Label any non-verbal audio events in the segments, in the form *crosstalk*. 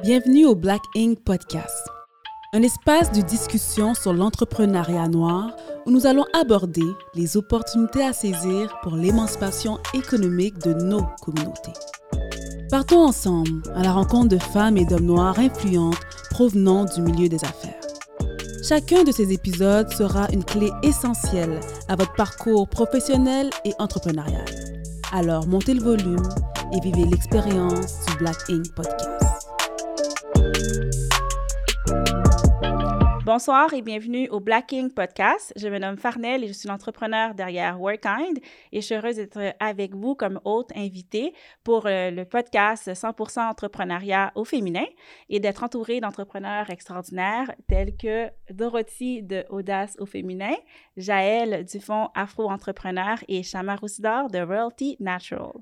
Bienvenue au Black Ink Podcast, un espace de discussion sur l'entrepreneuriat noir où nous allons aborder les opportunités à saisir pour l'émancipation économique de nos communautés. Partons ensemble à la rencontre de femmes et d'hommes noirs influentes provenant du milieu des affaires. Chacun de ces épisodes sera une clé essentielle à votre parcours professionnel et entrepreneurial. Alors montez le volume et vivez l'expérience du Black Ink Podcast. Bonsoir et bienvenue au Black King Podcast. Je me nomme Farnell et je suis l'entrepreneur derrière Workind et je suis heureuse d'être avec vous comme hôte invitée pour euh, le podcast 100% entrepreneuriat au féminin et d'être entourée d'entrepreneurs extraordinaires tels que Dorothy de Audace au féminin, Jaël du fonds Afro Entrepreneur et Shama Roussidor de Royalty Natural.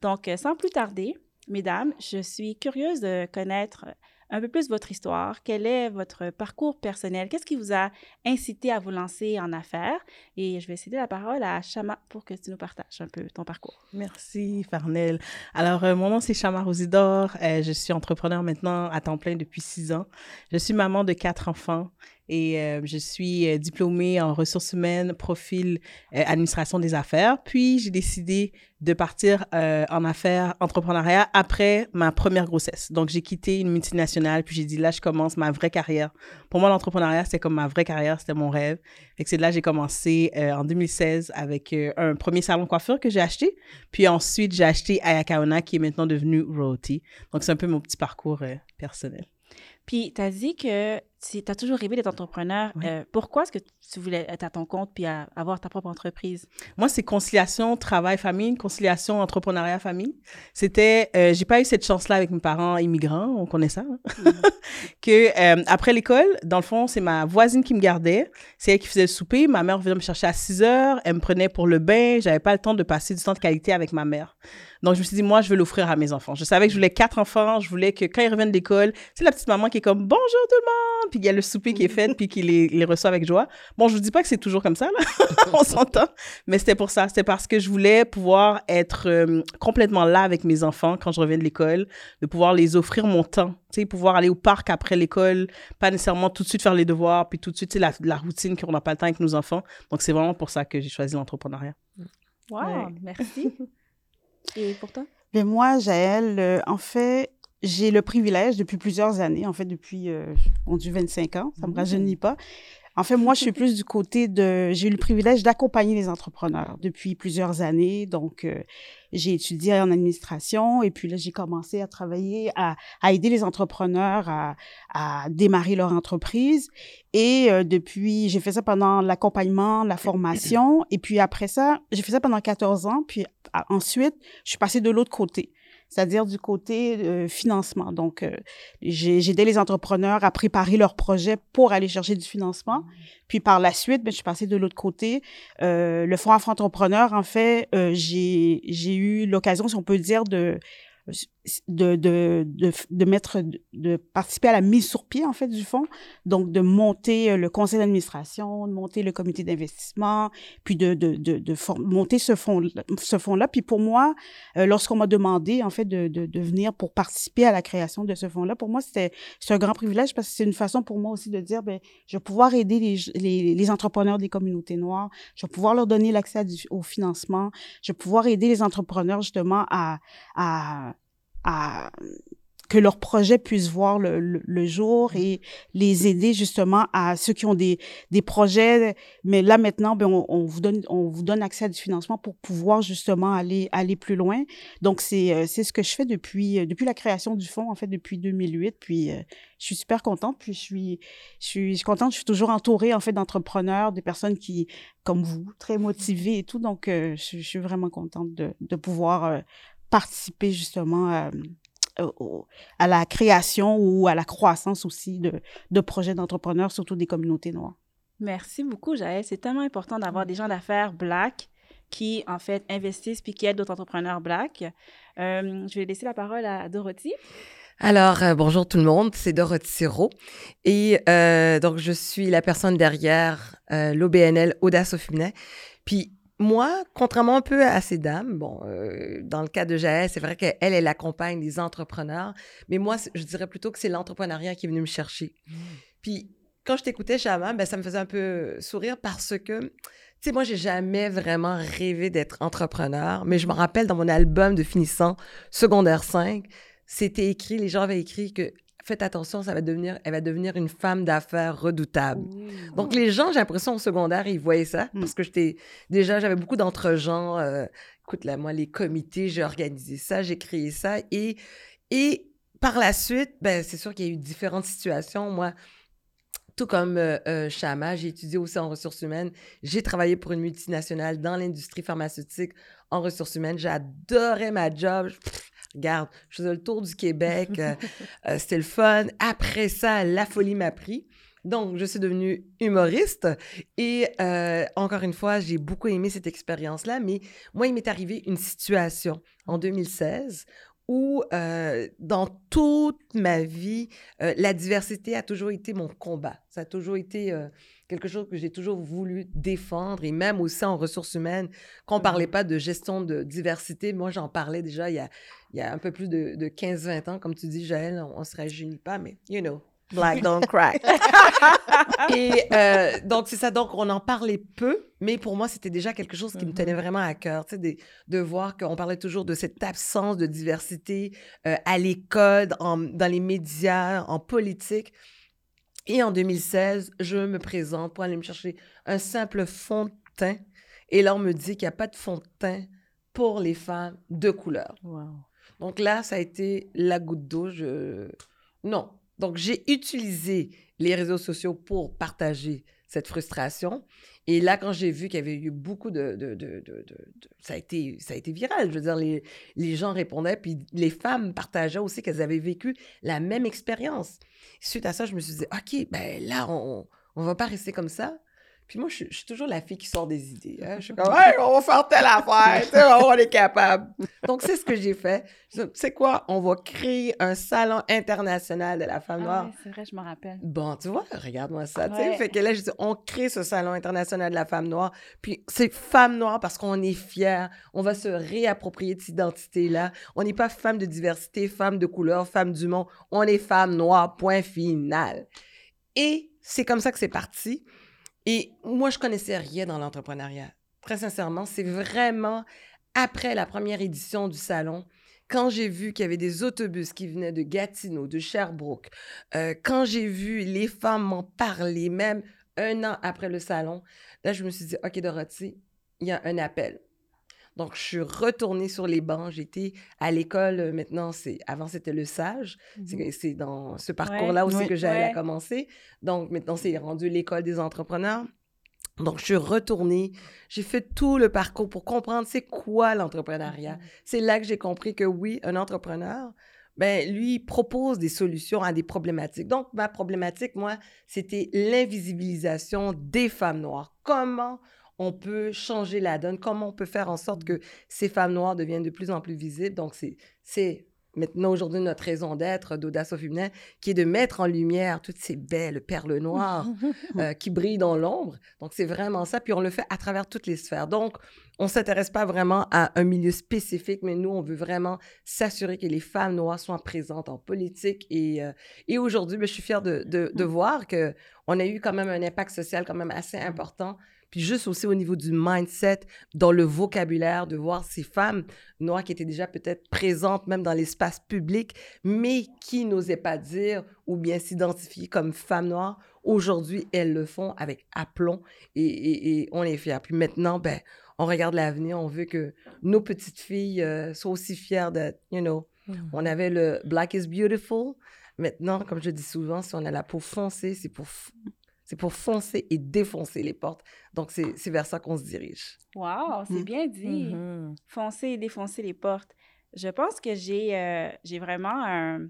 Donc, euh, sans plus tarder, mesdames, je suis curieuse de connaître un peu plus votre histoire. Quel est votre parcours personnel? Qu'est-ce qui vous a incité à vous lancer en affaires? Et je vais céder la parole à Chama pour que tu nous partages un peu ton parcours. Merci, Farnel. Alors, euh, mon nom, c'est Chama Rosidor. Euh, je suis entrepreneur maintenant à temps plein depuis six ans. Je suis maman de quatre enfants et euh, je suis euh, diplômée en ressources humaines, profil euh, administration des affaires. Puis j'ai décidé de partir en affaires entrepreneuriat après ma première grossesse. Donc j'ai quitté une multinationale, puis j'ai dit là je commence ma vraie carrière. Pour moi l'entrepreneuriat c'était comme ma vraie carrière, c'était mon rêve. Et c'est là j'ai commencé en 2016 avec un premier salon de coiffure que j'ai acheté, puis ensuite j'ai acheté Ayakaona qui est maintenant devenu Royalty. Donc c'est un peu mon petit parcours personnel. Puis, tu as dit que tu as toujours rêvé d'être entrepreneur. Euh, pourquoi est-ce que tu voulais être à ton compte puis avoir ta propre entreprise? Moi, c'est conciliation travail-famille, conciliation entrepreneuriat-famille. C'était, euh, j'ai pas eu cette chance-là avec mes parents immigrants, on connaît ça, hein? mm. *laughs* que euh, après l'école, dans le fond, c'est ma voisine qui me gardait, c'est elle qui faisait le souper. Ma mère venait me chercher à 6 heures, elle me prenait pour le bain, j'avais pas le temps de passer du temps de qualité avec ma mère. Donc, je me suis dit, moi, je veux l'offrir à mes enfants. Je savais que je voulais quatre enfants. Je voulais que quand ils reviennent d'école, c'est la petite maman qui est comme bonjour tout le monde. Puis il y a le souper qui est fait, puis qui les, les, reçoit avec joie. Bon, je vous dis pas que c'est toujours comme ça, là. *laughs* On s'entend. Mais c'était pour ça. C'était parce que je voulais pouvoir être euh, complètement là avec mes enfants quand je reviens de l'école, de pouvoir les offrir mon temps. Tu sais, pouvoir aller au parc après l'école, pas nécessairement tout de suite faire les devoirs, puis tout de suite, la, la routine qu'on n'a pas le temps avec nos enfants. Donc, c'est vraiment pour ça que j'ai choisi l'entrepreneuriat. Wow, merci. *laughs* Et pour toi? Mais moi, Jaël, euh, en fait, j'ai le privilège depuis plusieurs années, en fait, depuis, euh, on dit 25 ans, ça ne me mmh. rajeunit pas. En fait, moi, je suis plus du côté de... J'ai eu le privilège d'accompagner les entrepreneurs depuis plusieurs années. Donc, euh, j'ai étudié en administration et puis là, j'ai commencé à travailler, à, à, aider les entrepreneurs à, à démarrer leur entreprise. Et euh, depuis, j'ai fait ça pendant l'accompagnement, la formation. Et puis après ça, j'ai fait ça pendant 14 ans. Puis ensuite, je suis passée de l'autre côté c'est-à-dire du côté euh, financement. Donc, euh, j'ai aidé les entrepreneurs à préparer leurs projets pour aller chercher du financement. Puis par la suite, ben, je suis passée de l'autre côté. Euh, le Fonds Afro-Entrepreneur, en fait, euh, j'ai eu l'occasion, si on peut dire, de de, de, de, de, mettre, de participer à la mise sur pied, en fait, du fonds. Donc, de monter euh, le conseil d'administration, de monter le comité d'investissement, puis de, de, de, de monter ce fonds, ce fonds-là. Puis pour moi, euh, lorsqu'on m'a demandé, en fait, de, de, de, venir pour participer à la création de ce fonds-là, pour moi, c'était un grand privilège parce que c'est une façon pour moi aussi de dire, ben, je vais pouvoir aider les, les, les entrepreneurs des communautés noires, je vais pouvoir leur donner l'accès au financement, je vais pouvoir aider les entrepreneurs justement à, à à que leurs projets puissent voir le, jour et les aider justement à ceux qui ont des, des projets. Mais là maintenant, ben, on, vous donne on vous donne accès à du financement pour pouvoir justement aller aller plus loin. Donc c'est euh, ce que je fais depuis euh, depuis la création du fonds en fait depuis 2008. Puis euh, je suis super contente. Puis je suis je suis, contente. Je suis toujours entourée en fait d'entrepreneurs, des personnes qui comme vous très motivées et tout. Donc je, je, suis vraiment contente de de pouvoir participer justement à, euh, à, la création ou à la croissance aussi de, de projets d'entrepreneurs, surtout des communautés noires. Merci beaucoup, Jaël. C'est tellement important d'avoir des gens d'affaires black qui, en fait, investissent puis qui aident d'autres entrepreneurs black. Euh, je vais laisser la parole à Dorothy. Alors, euh, bonjour tout le monde, c'est Dorothy Siro. Et donc, je suis la personne derrière l'OBNL Audace au féminin. Puis, moi, contrairement un peu à ces dames, bon, euh, dans le cas de Jaël, c'est vrai qu'elle, elle accompagne les entrepreneurs, mais moi, je dirais plutôt que c'est l'entrepreneuriat qui est venu me chercher. Mmh. Puis, quand je t'écoutais, Chama, ben, ça me faisait un peu sourire parce que, tu sais, moi, j'ai jamais vraiment rêvé d'être entrepreneur, mais je me rappelle dans mon album de finissant secondaire 5, c'était écrit, les gens avaient écrit que faites attention, ça va devenir, elle va devenir une femme d'affaires redoutable. Donc, les gens, j'ai l'impression, au secondaire, ils voyaient ça mmh. parce que j'étais, déjà, j'avais beaucoup d'entre-gens. Euh, écoute, là, moi, les comités, j'ai organisé ça, j'ai créé ça. Et, et par la suite, ben, c'est sûr qu'il y a eu différentes situations. Moi, tout comme euh, euh, Chama, j'ai étudié aussi en ressources humaines. J'ai travaillé pour une multinationale dans l'industrie pharmaceutique en ressources humaines. J'adorais ma job regarde, je faisais le tour du Québec, euh, *laughs* euh, c'était le fun. Après ça, la folie m'a pris. Donc, je suis devenue humoriste et euh, encore une fois, j'ai beaucoup aimé cette expérience-là, mais moi, il m'est arrivé une situation en 2016 où, dans toute ma vie, la diversité a toujours été mon combat. Ça a toujours été quelque chose que j'ai toujours voulu défendre et même aussi en ressources humaines. Quand on parlait pas de gestion de diversité, moi j'en parlais déjà il y a, il y a un peu plus de, de 15-20 ans. Comme tu dis, Jaël, on ne se rajeunit pas, mais you know, black don't crack. *laughs* et euh, donc, c'est ça. Donc, on en parlait peu, mais pour moi, c'était déjà quelque chose qui me tenait mm-hmm. vraiment à cœur, tu sais, de, de voir qu'on parlait toujours de cette absence de diversité euh, à l'école, dans les médias, en politique. Et en 2016, je me présente pour aller me chercher un simple fond de teint. Et là, on me dit qu'il n'y a pas de fond de teint pour les femmes de couleur. Donc là, ça a été la goutte d'eau. Je... Non. Donc, j'ai utilisé les réseaux sociaux pour partager cette frustration. Et là, quand j'ai vu qu'il y avait eu beaucoup de, de, de, ça, a été, ça a été viral. Je veux dire, les, les gens répondaient, puis les femmes partageaient aussi qu'elles avaient vécu la même expérience. Suite à ça, je me suis dit, OK, ben là, on ne va pas rester comme ça. Puis moi, je, suis toujours la fille qui sort des idées. Hein. Je suis comme, *laughs* hey, on va faire telle affaire, on est capable. Donc, c'est ce que j'ai fait. Sais quoi, on va créer un salon international de la femme ah noire. c'est vrai, je me rappelle. Bon, tu vois, regarde-moi ça. Fait que là, je dis, on crée ce salon international de la femme noire. Puis c'est femme noire parce qu'on est fiers. On va se réapproprier de cette identité-là. On n'est pas femme de diversité, femme de couleur, femme du monde. On est femme noire, point final. Et c'est comme ça que c'est parti. Et moi, je connaissais rien dans l'entrepreneuriat. Très sincèrement, c'est vraiment après la première édition du salon, quand j'ai vu qu'il y avait des autobus qui venaient de Gatineau, de Sherbrooke, euh, quand j'ai vu les femmes m'en parler, même un an après le salon, là, je me suis dit, OK, Dorothy, il y a un appel. Donc, je suis retournée sur les bancs. J'étais à l'école, euh, maintenant, c'est avant, c'était le SAGE. Mhm. C'est dans ce parcours-là aussi que j'allais commencer. Donc, maintenant, c'est rendu l'école des entrepreneurs. Donc, je suis retournée, j'ai fait tout le parcours pour comprendre c'est quoi l'entrepreneuriat. Mhm. C'est là que j'ai compris que oui, un entrepreneur, ben, lui, propose des solutions à des problématiques. Donc, ma problématique, moi, c'était l'invisibilisation des femmes noires. Comment on peut changer la donne, comment on peut faire en sorte que ces femmes noires deviennent de plus en plus visibles? Donc, c'est maintenant aujourd'hui notre raison d'être d'Audace au féminin, qui est de mettre en lumière toutes ces belles perles noires *laughs* euh, qui brillent dans l'ombre. Donc, c'est vraiment ça. Puis, on le fait à travers toutes les sphères. Donc, on ne s'intéresse pas vraiment à un milieu spécifique, mais nous, on veut vraiment s'assurer que les femmes noires soient présentes en politique. Et, euh, et aujourd'hui, ben, je suis fière de, de, de voir qu'on a eu quand même un impact social quand même assez important puis juste aussi au niveau du mindset, dans le vocabulaire, de voir ces femmes noires qui étaient déjà peut-être présentes même dans l'espace public, mais qui n'osaient pas dire ou bien s'identifier comme femmes noires. Aujourd'hui, elles le font avec aplomb et, on est fiers. Puis maintenant, ben, on regarde l'avenir, on veut que nos petites filles euh, soient aussi fières d'être, you know, mmh. on avait le Black is Beautiful. Maintenant, comme je dis souvent, si on a la peau foncée, c'est pour c'est pour foncer et défoncer les portes. Donc, c'est vers ça qu'on se dirige. Wow, c'est mm. bien dit. Mm-hmm. Foncer et défoncer les portes. Je pense que j'ai euh, j'ai vraiment un,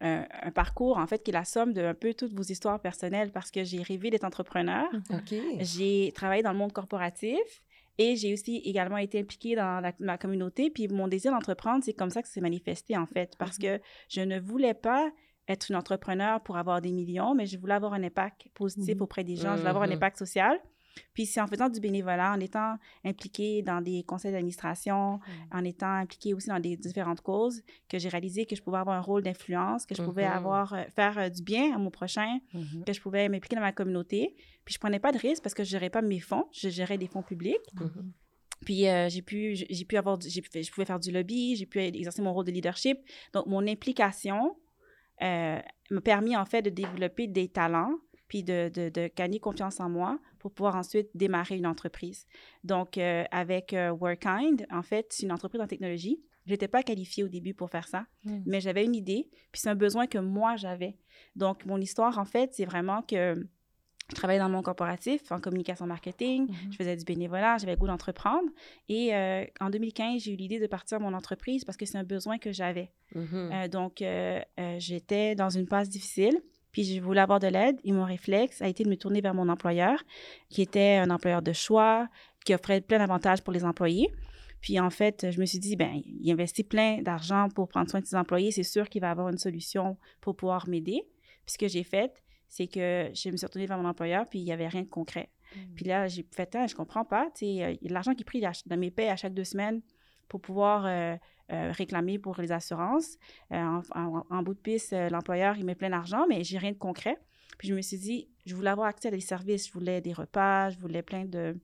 un, parcours, en fait, qui est la somme de un peu toutes vos histoires personnelles parce que j'ai rêvé d'être entrepreneur. Mm-hmm. J'ai travaillé dans le monde corporatif. Et j'ai aussi également été impliquée dans ma communauté. Puis mon désir d'entreprendre, c'est comme ça que c'est manifesté, en fait, parce mm-hmm. que je ne voulais pas être une entrepreneur pour avoir des millions, mais je voulais avoir un impact positif mmh auprès des gens, je voulais avoir un mmh impact social. Puis c'est en faisant du bénévolat, en étant impliqué dans des conseils d'administration, en étant impliqué aussi dans des différentes causes, que j'ai réalisé que je pouvais avoir un rôle d'influence, que je pouvais Mhm. avoir, euh, faire euh, du bien à mon prochain, Mhm. que je pouvais m'impliquer dans ma communauté. Puis je prenais pas de risque parce que je gérais pas mes fonds, je gérais des fonds publics. Mhm. Puis euh, j'ai pu, j'ai pu avoir, j'ai je pouvais faire du lobby, j'ai pu exercer mon rôle de leadership. Donc mon implication euh, m'a permis en fait de développer des talents, puis de, de, de gagner confiance en moi pour pouvoir ensuite démarrer une entreprise. Donc euh, avec euh, Workind, en fait, c'est une entreprise en technologie. Je n'étais pas qualifiée au début pour faire ça, Mm. mais j'avais une idée, puis c'est un besoin que moi j'avais. Donc mon histoire, en fait, c'est vraiment que je travaillais dans mon corporatif en communication marketing, je faisais du bénévolat, j'avais le goût d'entreprendre. Et euh, en 2015, j'ai eu l'idée de partir mon entreprise parce que c'est un besoin que j'avais. Mhm. Euh, donc, euh, j'étais dans une phase difficile, puis je voulais avoir de l'aide. Et mon réflexe a été de me tourner vers mon employeur, qui était un employeur de choix, qui offrait plein d'avantages pour les employés. Puis en fait, je me suis dit, ben, il investit plein d'argent pour prendre soin de ses employés, c'est sûr qu'il va avoir une solution pour pouvoir m'aider. Puis ce que j'ai fait, c'est que je me suis retournée vers mon employeur, puis il n'y avait rien de concret. Puis là, j'ai fait, ah, je comprends pas, tu sais, euh, l'argent qui est pris dans mes paies à chaque deux semaines pour pouvoir euh, euh, réclamer pour les assurances. Euh, en, en- en bout de piste, l'employeur, il met plein d'argent, mais j'ai rien de concret. Puis je me suis dit, je voulais avoir accès à des services, je voulais des repas, je voulais plein de,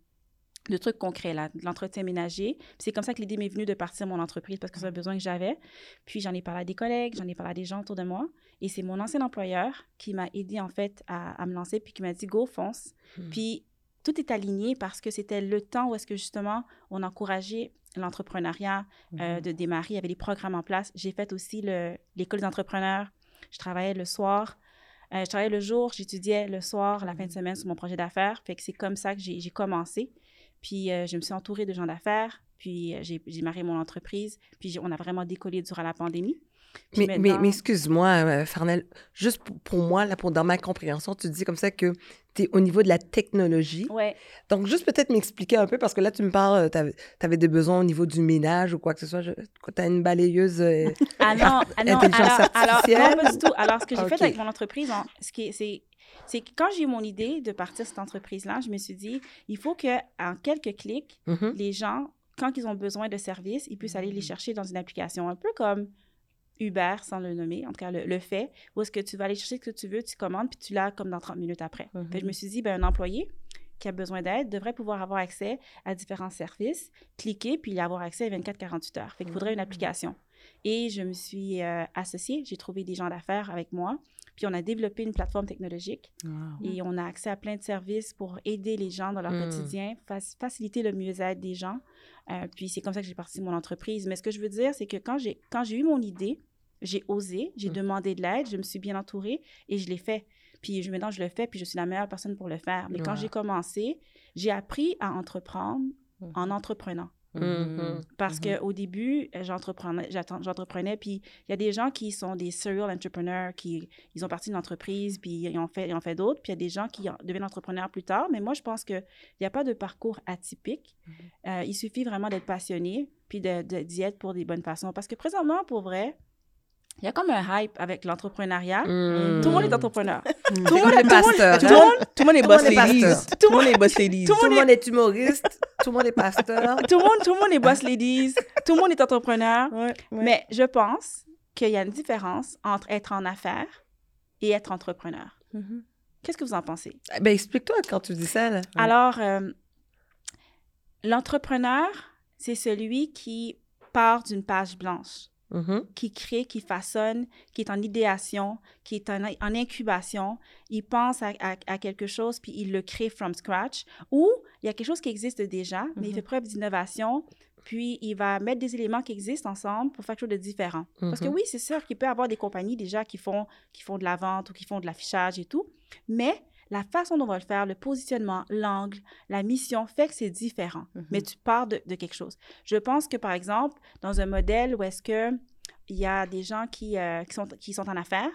de trucs concrets, là, de l'entretien ménager. C'est comme ça que l'idée m'est venue de partir mon entreprise parce que c'est un besoin que j'avais. Puis j'en ai parlé à des collègues, j'en ai parlé à des gens autour de moi. Et c'est mon ancien employeur qui m'a aidé en fait à, à me lancer puis qui m'a dit go fonce. Mhm. Puis tout est aligné parce que c'était le temps où est-ce que justement on encourageait l'entrepreneuriat euh, de démarrer. Il y avait des programmes en place. J'ai fait aussi le- l'école des entrepreneurs. Je travaillais le soir. Euh, je travaillais le jour, j'étudiais le soir, la fin de semaine sur mon projet d'affaires. Fait que c'est comme ça que j'ai commencé. Puis euh, je me suis entourée de gens d'affaires. Puis euh, j'ai marié mon entreprise. Puis on a vraiment décollé durant la pandémie. Puis Mais, mais, excuse-moi, euh, Farnel, juste pour, pour moi, là, pour, dans ma compréhension, tu dis comme ça que tu es au niveau de la technologie. Ouais. Donc, juste peut-être m'expliquer un peu, parce que là, tu me parles, tu avais, des besoins au niveau du ménage ou quoi que ce soit. Tu as une balayeuse. euh, Ah non, ah non, Intelligence alors, alors, artificielle? non, pas du tout. Alors, ce que j'ai fait avec mon entreprise, c'est, c'est que quand j'ai eu mon idée de partir cette entreprise-là, je me suis dit, il faut que en quelques clics, mhm. les gens, quand ils ont besoin de services, ils puissent aller les chercher dans une application, un peu comme Uber, sans le nommer, en tout cas le, le fait, où est-ce que tu vas aller chercher ce que tu veux, tu commandes, puis tu l'as comme dans 30 minutes après. Mhm. Je me suis dit, ben, un employé qui a besoin d'aide devrait pouvoir avoir accès à différents services, cliquer, puis y avoir accès à 24-48 heures. Fait qu'il faudrait une application. Et je me suis euh, associée, j'ai trouvé des gens d'affaires avec moi, puis on a développé une plateforme technologique Wow. et on a accès à plein de services pour aider les gens dans leur Mm. quotidien, fac- faciliter le mieux-être des gens. Euh, puis c'est comme ça que j'ai parti de mon entreprise. Mais ce que je veux dire, c'est que quand j'ai quand j'ai eu mon idée, j'ai osé, j'ai Mm. demandé de l'aide, je me suis bien entourée et je l'ai fait. Puis je, maintenant, je le fais, puis je suis la meilleure personne pour le faire. Mais quand j'ai commencé, j'ai appris à entreprendre en entreprenant. Mhm. Parce qu'au début, euh, j'entreprenais, j'entreprenais, puis il y a des gens qui sont des serial entrepreneurs, qui ils ont parti d'une entreprise, puis ils ont fait, ils ont fait d'autres, puis il y a des gens qui en- deviennent entrepreneurs plus tard. Mais moi, je pense qu'il n'y a pas de parcours atypique. Euh, il suffit vraiment d'être passionné, puis de, de- d'y être pour des bonnes façons. Parce que présentement, pour vrai, il y a comme un hype avec l'entrepreneuriat. Mhm. Tout le monde est entrepreneur. Tout le monde est pasteur. Tout hein? le monde, tout le monde est boss ladies. Tout le monde est boss ladies. Tout le monde est humoriste. Tout le monde est pasteur. tout, le monde, tout le monde est boss ladies. tout le monde est entrepreneur. Ouais, ouais. Mais je pense qu'il y a une différence entre être en affaires et être entrepreneur. Mhm. Qu'est-ce que vous en pensez? Ben, explique-toi quand tu dis ça. Là. Alors, euh, l'entrepreneur, c'est celui qui part d'une page blanche, Mhm. qui crée, qui façonne, qui est en idéation, qui est en, en incubation. Il pense à, à- à quelque chose, puis il le crée from scratch. Ou il y a quelque chose qui existe déjà, mais il Mhm. fait preuve d'innovation, puis il va mettre des éléments qui existent ensemble pour faire quelque chose de différent. Parce que Mhm. oui, c'est sûr qu'il peut y avoir des compagnies déjà qui font, qui font de la vente ou qui font de l'affichage et tout, mais la façon dont on va le faire, le positionnement, l'angle, la mission fait que c'est différent. Mhm. Mais tu pars de, de quelque chose. Je pense que, par exemple, dans un modèle où est-ce que il y a des gens qui, euh, qui, sont, qui sont en affaires,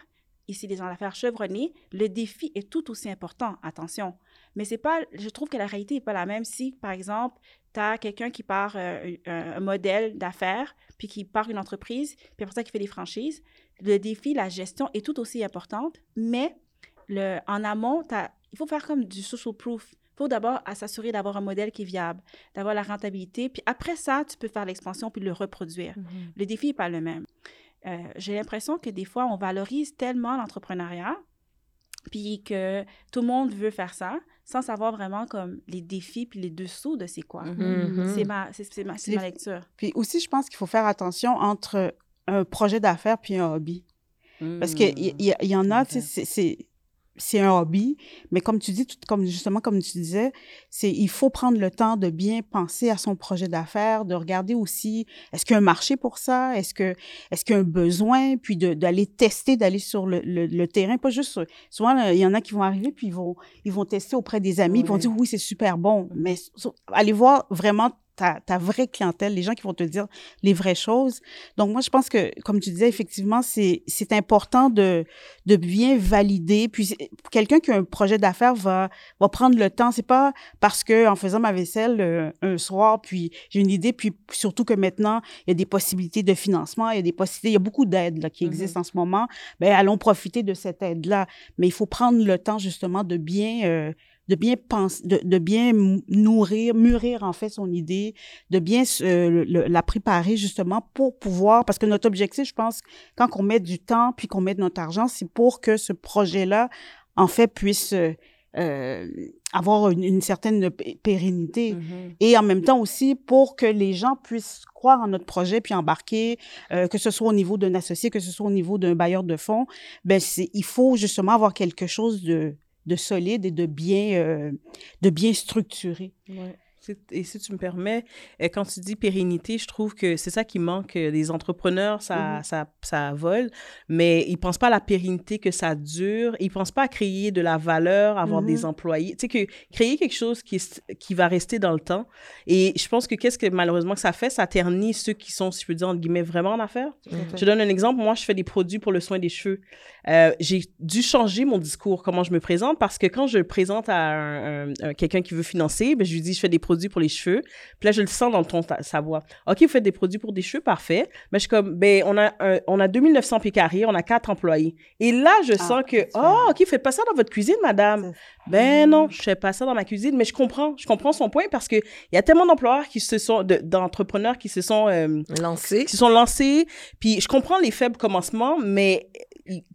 ici des gens d'affaires chevronnés, le défi est tout aussi important, attention. Mais c'est pas, je trouve que la réalité n'est pas la même si, par exemple, tu as quelqu'un qui part euh, un, un modèle d'affaires, puis qui part une entreprise, puis après ça, qui fait des franchises. Le défi, la gestion est tout aussi importante, mais le, en amont, t'as- il faut faire comme du social proof. Il faut d'abord s'assurer d'avoir un modèle qui est viable, d'avoir la rentabilité. Puis après ça, tu peux faire l'expansion puis le reproduire. Le défi n'est pas le même. Euh, J'ai l'impression que des fois, on valorise tellement l'entrepreneuriat, puis que tout le monde veut faire ça, sans savoir vraiment comme les défis puis les dessous de c'est quoi. Mhm. C'est ma, c'est- ma, ma lecture. Puis aussi, je pense qu'il faut faire attention entre un projet d'affaires puis un hobby. Parce qu'il y, y, y en a, tu sais, c'est- c'est un hobby, mais comme tu dis, tout, comme justement comme tu disais, c'est il faut prendre le temps de bien penser à son projet d'affaires, de regarder aussi est-ce qu'il y a un marché pour ça, est-ce que est-ce qu'il y a un besoin, puis d'aller tester, d'aller sur le, le, le terrain, pas juste souvent là, il y en a qui vont arriver puis ils vont ils vont tester auprès des amis, puis ils vont dire oui c'est super bon, mais allez voir vraiment ta, ta vraie clientèle, les gens qui vont te dire les vraies choses. Donc, moi, je pense que, comme tu disais, effectivement, c'est, c'est important de, de bien valider. Puis, quelqu'un qui a un projet d'affaires va, va prendre le temps. C'est pas parce que, en faisant ma vaisselle euh, un soir, puis j'ai une idée, puis surtout que maintenant, il y a des possibilités de financement, il y a des possibilités, il y a beaucoup d'aides là, qui Mhm. existent en ce moment. Ben, allons profiter de cette aide-là. Mais il faut prendre le temps, justement, de bien, euh, de bien penser, de, de bien nourrir, mûrir, en fait, son idée, de bien euh, le- la préparer, justement, pour pouvoir, parce que notre objectif, je pense, quand on met du temps, puis qu'on met de notre argent, c'est pour que ce projet-là, en fait, puisse euh, euh, avoir une, une certaine pérennité. Mhm. Et en même temps aussi pour que les gens puissent croire en notre projet puis embarquer, euh, que ce soit au niveau d'un associé, que ce soit au niveau d'un bailleur de fonds, ben c'est il faut justement avoir quelque chose de, de solide et de bien euh, de bien structuré. Ouais. Et si tu me permets, euh, quand tu dis pérennité, je trouve que c'est ça qui manque. euh, Les entrepreneurs, ça, Mhm. ça, ça vole, mais ils pensent pas à la pérennité, que ça dure. Ils pensent pas à créer de la valeur, avoir des Mhm. employés. Tu sais, que créer quelque chose qui, qui va rester dans le temps. Et je pense que qu'est-ce que malheureusement que ça fait, ça ternit ceux qui sont, si je peux dire, entre guillemets, vraiment en affaires. Je donne un exemple. Moi, je fais des produits pour le soin des cheveux. Euh, j'ai dû changer mon discours, comment je me présente, parce que quand je le présente à un- un- un- quelqu'un qui veut financer, ben, je lui dis, je fais des produits pour les cheveux. Puis là, je le sens dans le ton, sa voix. OK, vous faites des produits pour des cheveux, parfait. Mais je suis comme, ben, on a, un- on a 2900 pieds carrés, on a quatre employés. Et là, je Ah, sens que, oh, OK, faites pas ça dans votre cuisine, madame. Ben non, je fais pas ça dans ma cuisine, mais je comprends, je comprends son point parce que il y a tellement d'employeurs qui se sont, de- d'entrepreneurs qui se sont, euh, Lancé. qui se sont lancés. Puis je comprends les faibles commencements, mais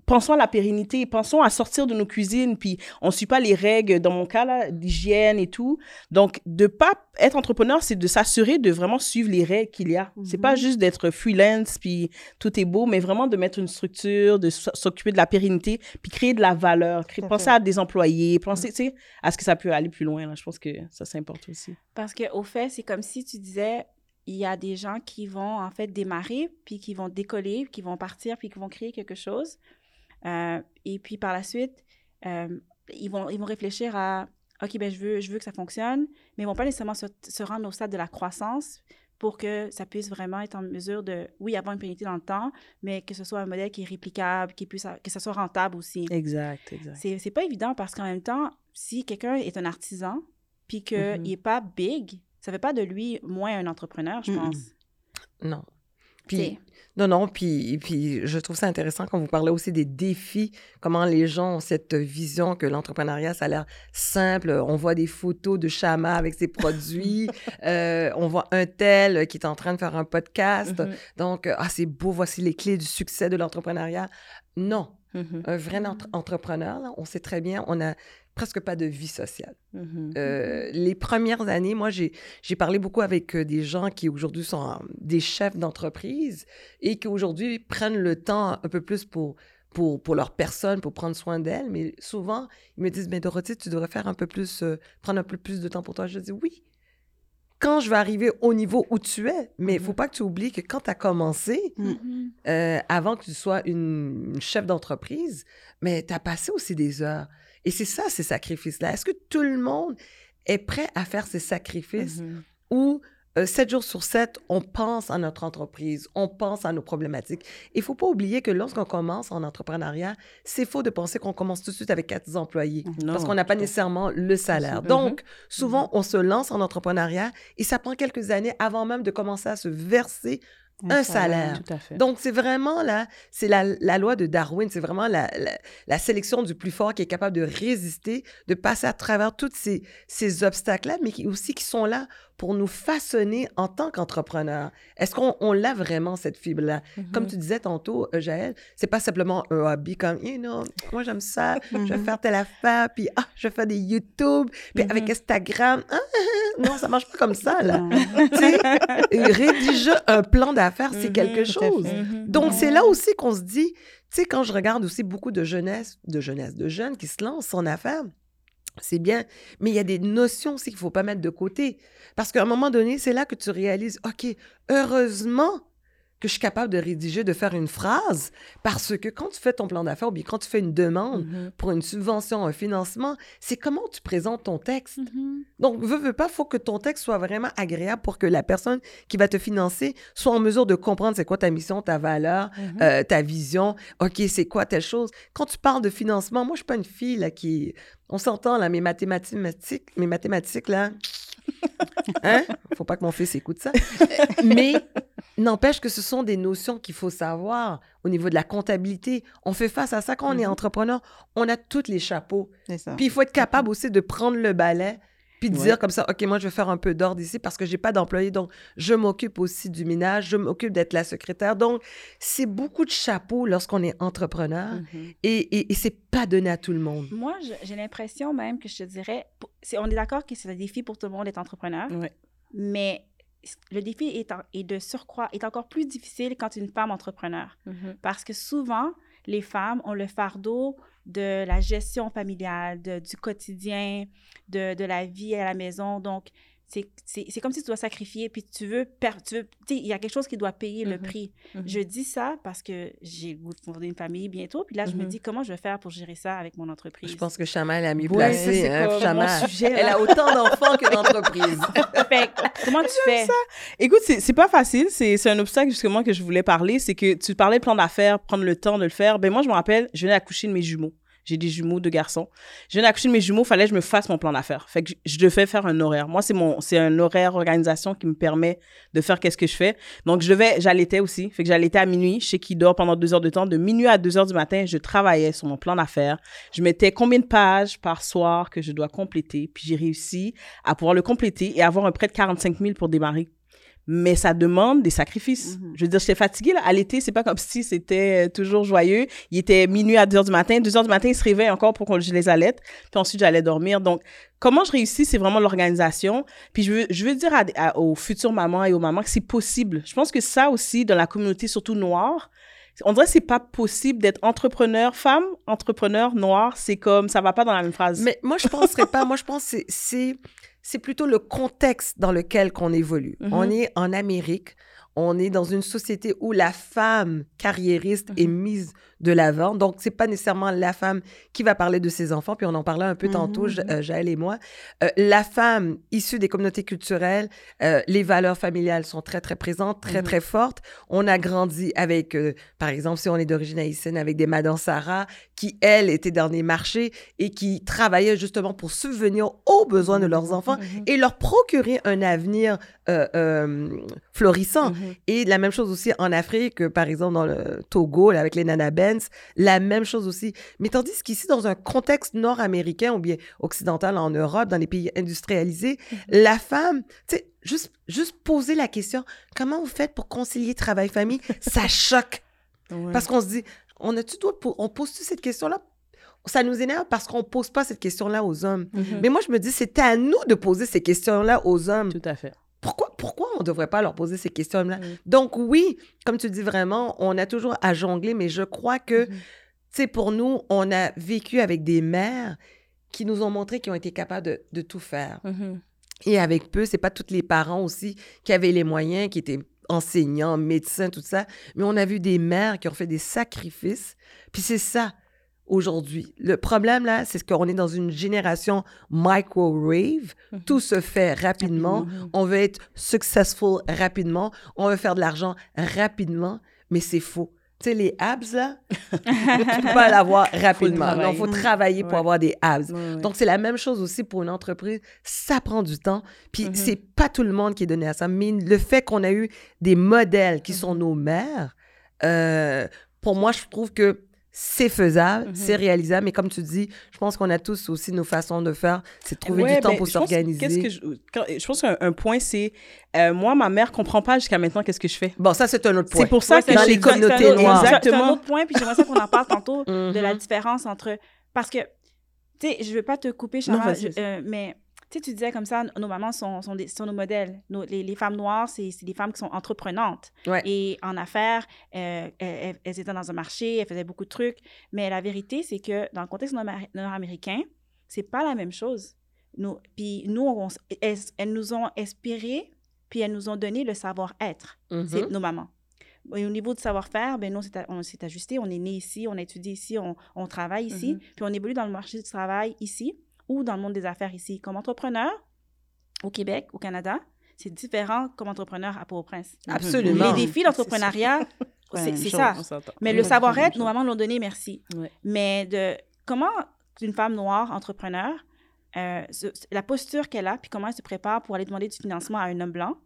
pensons à la pérennité, pensons à sortir de nos cuisines, puis on suit pas les règles, dans mon cas, d'hygiène et tout. Donc, de pas être entrepreneur, c'est de s'assurer de vraiment suivre les règles qu'il y a. C'est pas Mhm. juste d'être freelance, puis tout est beau, mais vraiment de mettre une structure, de s'occuper de la pérennité, puis créer de la valeur, créer, penser à des employés, penser, sais, à ce que ça peut aller plus loin. Là. Je pense que ça, c'est important aussi. Parce qu'au fait, c'est comme si tu disais, il y a des gens qui vont en fait démarrer, puis qui vont décoller, qui vont partir, puis qui vont créer quelque chose. Euh, et puis par la suite, euh, ils, vont, ils vont réfléchir à, OK, ben je veux, je veux que ça fonctionne, mais ils vont pas nécessairement se, se rendre au stade de la croissance pour que ça puisse vraiment être en mesure de, oui, avoir une pérennité dans le temps, mais que ce soit un modèle qui est réplicable, qui puisse, que ça soit rentable aussi. Exact, exact. C'est pas évident parce qu'en même temps, si quelqu'un est un artisan puis qu'il Mhm. n'est pas big, ça fait pas de lui moins un entrepreneur, je pense. Non. Puis, non, non, puis, puis je trouve ça intéressant quand vous parlez aussi des défis, comment les gens ont cette vision que l'entrepreneuriat, ça a l'air simple. On voit des photos de Chama avec ses produits, *laughs* euh, on voit un tel qui est en train de faire un podcast. Mhm, Donc, ah, c'est beau, voici les clés du succès de l'entrepreneuriat. Non, mhm, un vrai entre- entrepreneur, là, on sait très bien, on n'a presque pas de vie sociale. mhm. Euh, les premières années, moi, j'ai j'ai parlé beaucoup avec euh, des gens qui aujourd'hui sont euh, des chefs d'entreprise et qui aujourd'hui prennent le temps un peu plus pour, pour, pour leur personne, pour prendre soin d'elles. Mais souvent, ils me disent, mais Dorothée, tu devrais faire un peu plus, prendre un peu plus de temps pour toi. Je dis, oui. Quand je vais arriver au niveau où tu es, mais il faut pas que tu oublies que quand tu as commencé, Mhm. euh, avant que tu sois une, une chef d'entreprise, mais tu as passé aussi des heures. Et c'est ça, ces sacrifices-là. Est-ce que tout le monde est prêt à faire ces sacrifices Mhm. où, euh, 7 jours sur 7, on pense à notre entreprise, on pense à nos problématiques. Il faut pas oublier que lorsqu'on commence en entrepreneuriat, c'est faux de penser qu'on commence tout de suite avec quatre employés Non, parce qu'on n'a pas nécessairement le salaire. Mhm. Donc, souvent, on se lance en entrepreneuriat et ça prend quelques années avant même de commencer à se verser un salaire. Tout à fait. Donc, c'est vraiment là, c'est la, la loi de Darwin, c'est vraiment la, la, la sélection du plus fort qui est capable de résister, de passer à travers tous ces, ces obstacles-là, mais qui aussi qui sont là pour nous façonner en tant qu'entrepreneur. Est-ce qu'on on l'a vraiment, cette fibre-là? Comme tu disais tantôt, euh, Jaël, c'est pas simplement un hobby comme, you know, moi j'aime ça, je vais faire telle affaire, puis ah, je vais faire des YouTube, puis avec Instagram, ah, non, ça marche pas comme ça, là. tu sais, rédiger un plan d'affaires, c'est quelque chose. Donc, c'est là aussi qu'on se dit, tu sais, quand je regarde aussi beaucoup de jeunesse, de jeunesse, de jeunes qui se lancent en affaires, c'est bien, mais il y a des notions aussi qu'il faut pas mettre de côté. Parce qu'à un moment donné, c'est là que tu réalises, OK, heureusement que je suis capable de rédiger, de faire une phrase, parce que quand tu fais ton plan d'affaires ou bien quand tu fais une demande Mhm. pour une subvention, un financement, c'est comment tu présentes ton texte. Mhm. Donc, veux, veux pas, faut que ton texte soit vraiment agréable pour que la personne qui va te financer soit en mesure de comprendre c'est quoi ta mission, ta valeur, Mhm. euh, ta vision. OK, c'est quoi telle chose? Quand tu parles de financement, moi, je suis pas une fille là, qui... On s'entend, là, mes mathématiques, mes mathématiques, là... *laughs* Hein? Faut pas que mon fils écoute ça. Mais n'empêche que ce sont des notions qu'il faut savoir au niveau de la comptabilité. On fait face à ça quand on est Mhm. entrepreneur. On a tous les chapeaux. C'est ça. Puis il faut être capable aussi de prendre le balai puis de Ouais. dire comme ça, OK, moi, je vais faire un peu d'ordre ici parce que j'ai pas d'employé. Donc, je m'occupe aussi du minage, je m'occupe d'être la secrétaire. Donc, c'est beaucoup de chapeaux lorsqu'on est entrepreneur Mhm. et, et, et c'est pas donné à tout le monde. Moi, j'ai l'impression même que je te dirais, on est d'accord que c'est un défi pour tout le monde d'être entrepreneur, Ouais. mais le défi est, en- est de surcroît est encore plus difficile quand une femme entrepreneur. Mhm. Parce que souvent, les femmes ont le fardeau de la gestion familiale, de- du quotidien, de, de la vie à la maison. Donc, c'est c'est- c'est comme si tu dois sacrifier, puis tu veux... veux- tu sais, il y a quelque chose qui doit payer le Mhm. prix. Mhm. Je dis ça parce que j'ai le goût de fonder une famille bientôt, puis là, je me Mhm. dis comment je vais faire pour gérer ça avec mon entreprise? Je pense que Chama est la mieux Ouais, placée. c'est hein, Chama. sujet, Elle a autant d'enfants que d'entreprises. *laughs* Fait que, comment tu fais? Écoute, c'est c'est pas facile. C'est c'est un obstacle justement que je voulais parler. C'est que tu parlais de plan d'affaires, prendre le temps de le faire. Ben moi, je me rappelle, je venais d'accoucher de mes jumeaux. J'ai des jumeaux, deux garçons. Je venais d'accoucher de mes jumeaux, fallait que je me fasse mon plan d'affaires. Fait que je- devais faire un horaire. Moi, c'est mon, c'est un horaire organisation qui me permet de faire qu'est-ce que je fais. Donc, je devais, j'allaitais aussi. Fait que j'allaitais à minuit. Je sais qu'il dort pendant deux heures de temps. De minuit à deux heures du matin, je travaillais sur mon plan d'affaires. Je mettais combien de pages par soir que je dois compléter. Puis j'ai réussi à pouvoir le compléter et avoir un prêt de 45 000 pour démarrer. Mais ça demande des sacrifices. Mhm. Je veux dire, j'étais fatiguée. Là. À l'été, c'est pas comme si c'était euh, toujours joyeux. Il était minuit à 2 heures du matin. 2 heures du matin, il se réveille encore pour que je les allaite. Puis ensuite, j'allais dormir. Donc, comment je réussis, c'est vraiment l'organisation. Puis je veux, je veux dire à- à- aux futures mamans et aux mamans que c'est possible. Je pense que ça aussi, dans la communauté, surtout noire, on dirait que c'est pas possible d'être entrepreneur, femme, entrepreneur, noir. C'est comme, ça va pas dans la même phrase. Mais moi, je penserais pas. Moi, je pense que c'est- c'est plutôt le contexte dans lequel qu'on évolue. Mhm. On est en Amérique. On est dans une société où la femme carriériste est Mhm. mise de l'avant. Donc, c'est pas nécessairement la femme qui va parler de ses enfants. Puis on en parlait un peu tantôt, Ja- mhm. euh, Jaël et moi. Euh, la femme issue des communautés culturelles, euh, les valeurs familiales sont très, très présentes, très, Mhm. très fortes. On a grandi avec, euh, par exemple, si on est d'origine haïtienne, avec des Madame Sarah qui, elles, étaient dans les marchés et qui travaillaient justement pour subvenir aux besoins de leurs enfants et leur procurer un avenir euh, euh, florissant. Et la même chose aussi en Afrique, par exemple dans le Togo, là, avec les Nana La même chose aussi. Mais tandis qu'ici, dans un contexte nord-américain ou bien occidental en Europe, dans les pays industrialisés, la femme, tu sais, juste, juste poser la question, comment vous faites pour concilier travail-famille? Ça *laughs* choque. Ouais. Parce qu'on se dit, on a-tu on pose-tu cette question-là? Ça nous énerve parce qu'on pose pas cette question-là aux hommes. Mhm. Mais moi, je me dis, c'est à nous de poser ces questions-là aux hommes. Tout à fait. Pourquoi, on ne devrait pas leur poser ces questions-là? Donc, oui, comme tu dis vraiment, on a toujours à jongler, mais je crois que, Mhm. tu sais, pour nous, on a vécu avec des mères qui nous ont montré qu'ils ont été capables de, de tout faire. Mhm. Et avec peu, c'est pas tous les parents aussi qui avaient les moyens, qui étaient enseignants, médecins, tout ça. Mais on a vu des mères qui ont fait des sacrifices. Puis c'est ça, aujourd'hui. Le problème, là, c'est qu'on est dans une génération microwave. Mhm. Tout se fait rapidement. Mhm. On veut être successful rapidement. On veut faire de l'argent rapidement. Mais c'est faux. Tu sais, les abs, là, *laughs* tu peux pas l'avoir rapidement. Il faut travailler pour Ouais. avoir des abs. Ouais, ouais. Donc, c'est la même chose aussi pour une entreprise. Ça prend du temps. Puis, Mhm. c'est pas tout le monde qui est donné à ça. Mais le fait qu'on a eu des modèles qui sont nos mères, euh, pour moi, je trouve que c'est faisable, Mhm. c'est réalisable. Mais comme tu dis, je pense qu'on a tous aussi nos façons de faire. C'est de trouver Ouais, du temps ben, pour s'organiser. que je, quand- je pense qu'un un point, c'est euh, moi, ma mère comprend pas jusqu'à maintenant qu'est-ce que je fais. Bon, ça, c'est un autre point. C'est pour ça Ouais, que dans les communautés c'est un autre- noires. un- C'est un Exactement. autre point, puis j'aimerais ça qu'on en parle tantôt de la Mhm. différence entre. Parce que, tu sais, je veux pas te couper, Non, je- euh, mais tu sais, tu disais comme ça, nos mamans sont, sont, des- sont nos modèles. Nos- les, les femmes noires, c'est des femmes qui sont entreprenantes. Ouais. Et en affaires, euh, elles, elles étaient dans un marché, elles faisaient beaucoup de trucs. Mais la vérité, c'est que dans le contexte nord- nord-américain, c'est pas la même chose. Nous, puis nous, on elles, elles nous ont inspirés, puis elles nous ont donné le savoir-être. Mhm. C'est nos mamans. Et au niveau du savoir-faire, ben nous, on s'est ajusté, on est né ici, on a étudié ici, on, on travaille ici, Mhm. puis on évolue dans le marché du travail ici ou dans le monde des affaires ici. Comme entrepreneur, au Québec, au Canada, c'est différent comme entrepreneur à Port-au-Prince. Absolument. Les défis d'entrepreneuriat, c'est ça. *laughs* Mais le savoir-être, nos mamans l'ont donné, merci. Ouais. Mais de comment une femme noire entrepreneur, euh, ce- la posture qu'elle a, puis comment elle se prépare pour aller demander du financement à un homme blanc,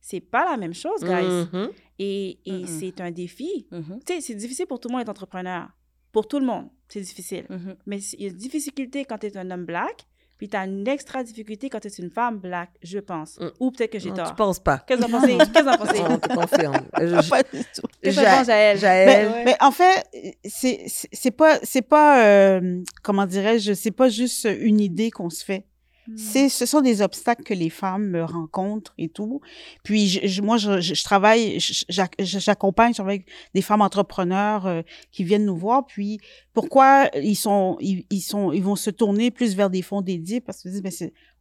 c'est pas la même chose, guys. Mhm. Et, et c'est un défi. Mhm, Tu sais, c'est difficile pour tout le monde d'être entrepreneur. Pour tout le monde, c'est difficile. mhm. Mais il y a une difficulté quand tu es un homme black, puis tu as une extra difficulté quand tu es une femme black, je pense. Mm. Ou peut-être que j'ai Non, tort. Tu penses pas. Qu'est-ce que vous en pensez? Qu'est-ce que vous en pensez? On te confirme. *laughs* Je- Pas du tout. Qu'est-ce que Jaël? Jaël, Mais, mais en fait, c'est c'est- c'est pas c'est pas euh, comment dirais-je, c'est pas juste une idée qu'on se fait. Hmm. C'est ce sont des obstacles que les femmes rencontrent et tout. Puis je, je- moi je, je- travaille j'accompagne avec des femmes entrepreneurs euh, qui viennent nous voir puis pourquoi ils sont ils, ils sont ils vont se tourner plus vers des fonds dédiés? Parce disent ben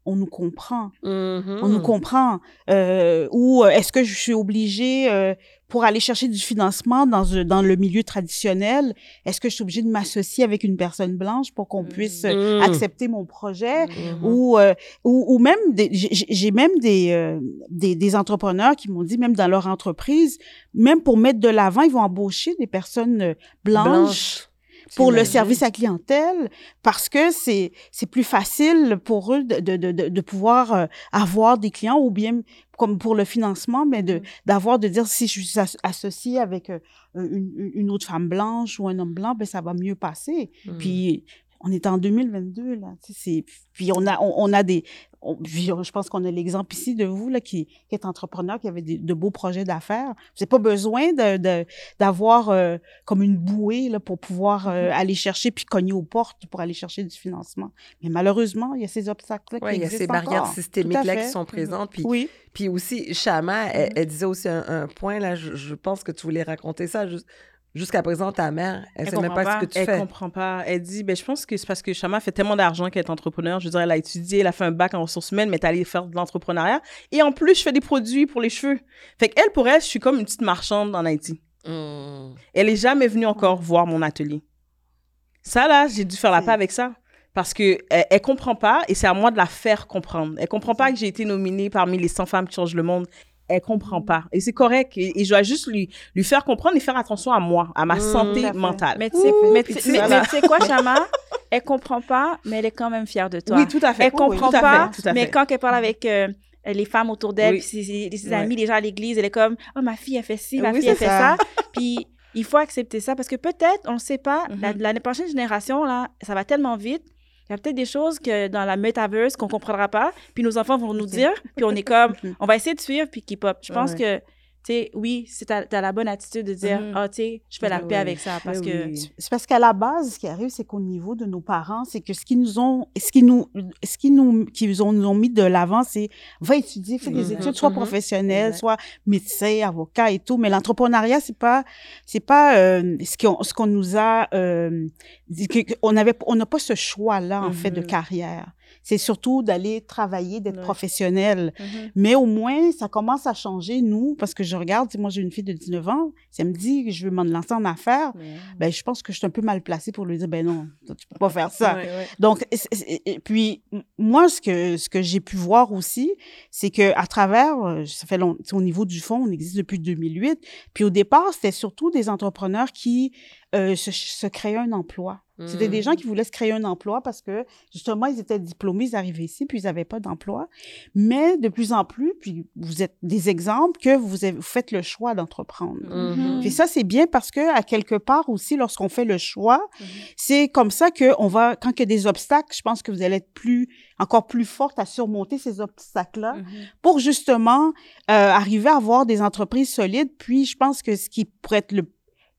on nous comprend. On nous comprend. Euh, ou euh, est-ce que je suis obligée, euh, pour aller chercher du financement dans, dans le milieu traditionnel, est-ce que je suis obligée de m'associer avec une personne blanche pour qu'on puisse euh, Mhm. accepter mon projet? Mhm. Ou, euh, ou, ou même, j'ai même des, euh, des, des entrepreneurs qui m'ont dit, même dans leur entreprise, même pour mettre de l'avant, ils vont embaucher des personnes blanches Blanche. Pour le service à clientèle parce que c'est c'est plus facile pour eux de, de, de, de- pouvoir euh, avoir des clients ou bien comme pour le financement mais de d'avoir de dire si je suis as- associée avec euh, une, une autre femme blanche ou un homme blanc ben ça va mieux passer. Mhm. puis on est en 2022 là c'est puis on a on, on a des on- je pense qu'on a l'exemple ici de vous là qui, qui est entrepreneur qui avait des- de beaux projets d'affaires vous n'avez pas besoin de d'avoir euh, comme une bouée là, pour pouvoir euh, *laughs* aller chercher puis cogner aux portes pour aller chercher du financement. Mais malheureusement, il y a ces obstacles-là Ouais, qui il y a existent ces barrières encore. Tout à systémiques-là qui sont présentes. Puis, Oui. puis aussi, Shama, elle, elle disait aussi un, un point, là, je, je pense que tu voulais raconter ça. jus- Jusqu'à présent, ta mère, elle ne Elle sait même comprend pas, pas. ce que tu Elle fais. comprend pas. Elle dit, ben, je pense que c'est parce que Chama fait tellement d'argent qu'elle est entrepreneur. Je veux dire, elle a étudié, elle a fait un bac en ressources humaines, mais elle est allée faire de l'entrepreneuriat. Et en plus, je fais des produits pour les cheveux. Fait qu'elle, pour elle, je suis comme une petite marchande en Haïti. Mhm. Elle est jamais venue encore voir mon atelier. Ça, là, j'ai dû faire la paix avec ça. Parce que elle, elle comprend pas et c'est à moi de la faire comprendre. Elle comprend pas que j'ai été nominée parmi les 100 femmes qui changent le monde. Elle comprend pas. Et c'est correct. Et, et je dois juste lui, lui faire comprendre et faire attention à moi, à ma Mmh, santé mentale. Mais tu sais, quoi, *laughs* Chama? Elle comprend pas, mais elle est quand même fière de toi. Oui, tout à fait. Elle Oui, comprend pas, fait, mais quand elle parle avec euh, les femmes autour d'elle, Oui. ses, ses- ses Ouais. amis, les gens à l'église, elle est comme Oh, ma fille, elle fait ci, ma fille, elle fait ça. ça. puis il faut accepter ça parce que peut-être, on ne sait pas, la- Mhm. l'année prochaine génération, là, ça va tellement vite. Il y a peut-être des choses que dans la metaverse qu'on comprendra pas, puis nos enfants vont nous dire, puis on est comme, *laughs* on va essayer de suivre, puis keep up. Je pense Ouais. que, tu sais, oui, tu as, la bonne attitude de dire, Mhm. ah, tu sais, je fais la Ouais, paix avec ça, parce Ouais, que... oui. C'est parce qu'à la base, ce qui arrive, c'est qu'au niveau de nos parents, c'est que ce qui nous ont, ce qui nous, ce qui nous, qui ont, nous ont mis de l'avant, c'est va étudier, fais des Mhm. études, soit Mhm. professionnelles, Exact. soit médecin, avocat et tout. Mais l'entrepreneuriat, c'est pas, c'est pas euh, ce qu'on, ce qu'on nous a, euh, dit on avait, on n'a pas ce choix-là en fait de carrière. C'est surtout d'aller travailler, d'être Ouais. professionnel. Mhm. Mais au moins, ça commence à changer, nous, parce que je regarde, moi, j'ai une fille de 19 ans, si elle me dit que je veux m'en lancer en affaires, ben, je pense que je suis un peu mal placée pour lui dire, ben non, toi, tu peux pas faire ça. Ouais, ouais. Donc, et- puis, moi, ce que, ce que j'ai pu voir aussi, c'est que à travers, euh, ça fait long, au niveau du fonds, on existe depuis 2008. Puis au départ, c'était surtout des entrepreneurs qui euh, se, se créaient un emploi. C'était des gens qui voulaient se créer un emploi parce que, justement, ils étaient diplômés, ils arrivaient ici, puis ils n'avaient pas d'emploi. Mais de plus en plus, puis vous êtes des exemples que vous, avez, vous faites le choix d'entreprendre. Mhm. Puis ça, c'est bien parce que, à quelque part aussi, lorsqu'on fait le choix, Mhm. c'est comme ça que on va, quand il y a des obstacles, je pense que vous allez être plus, encore plus forte à surmonter ces obstacles-là pour justement euh, arriver à avoir des entreprises solides. Puis, je pense que ce qui pourrait être le,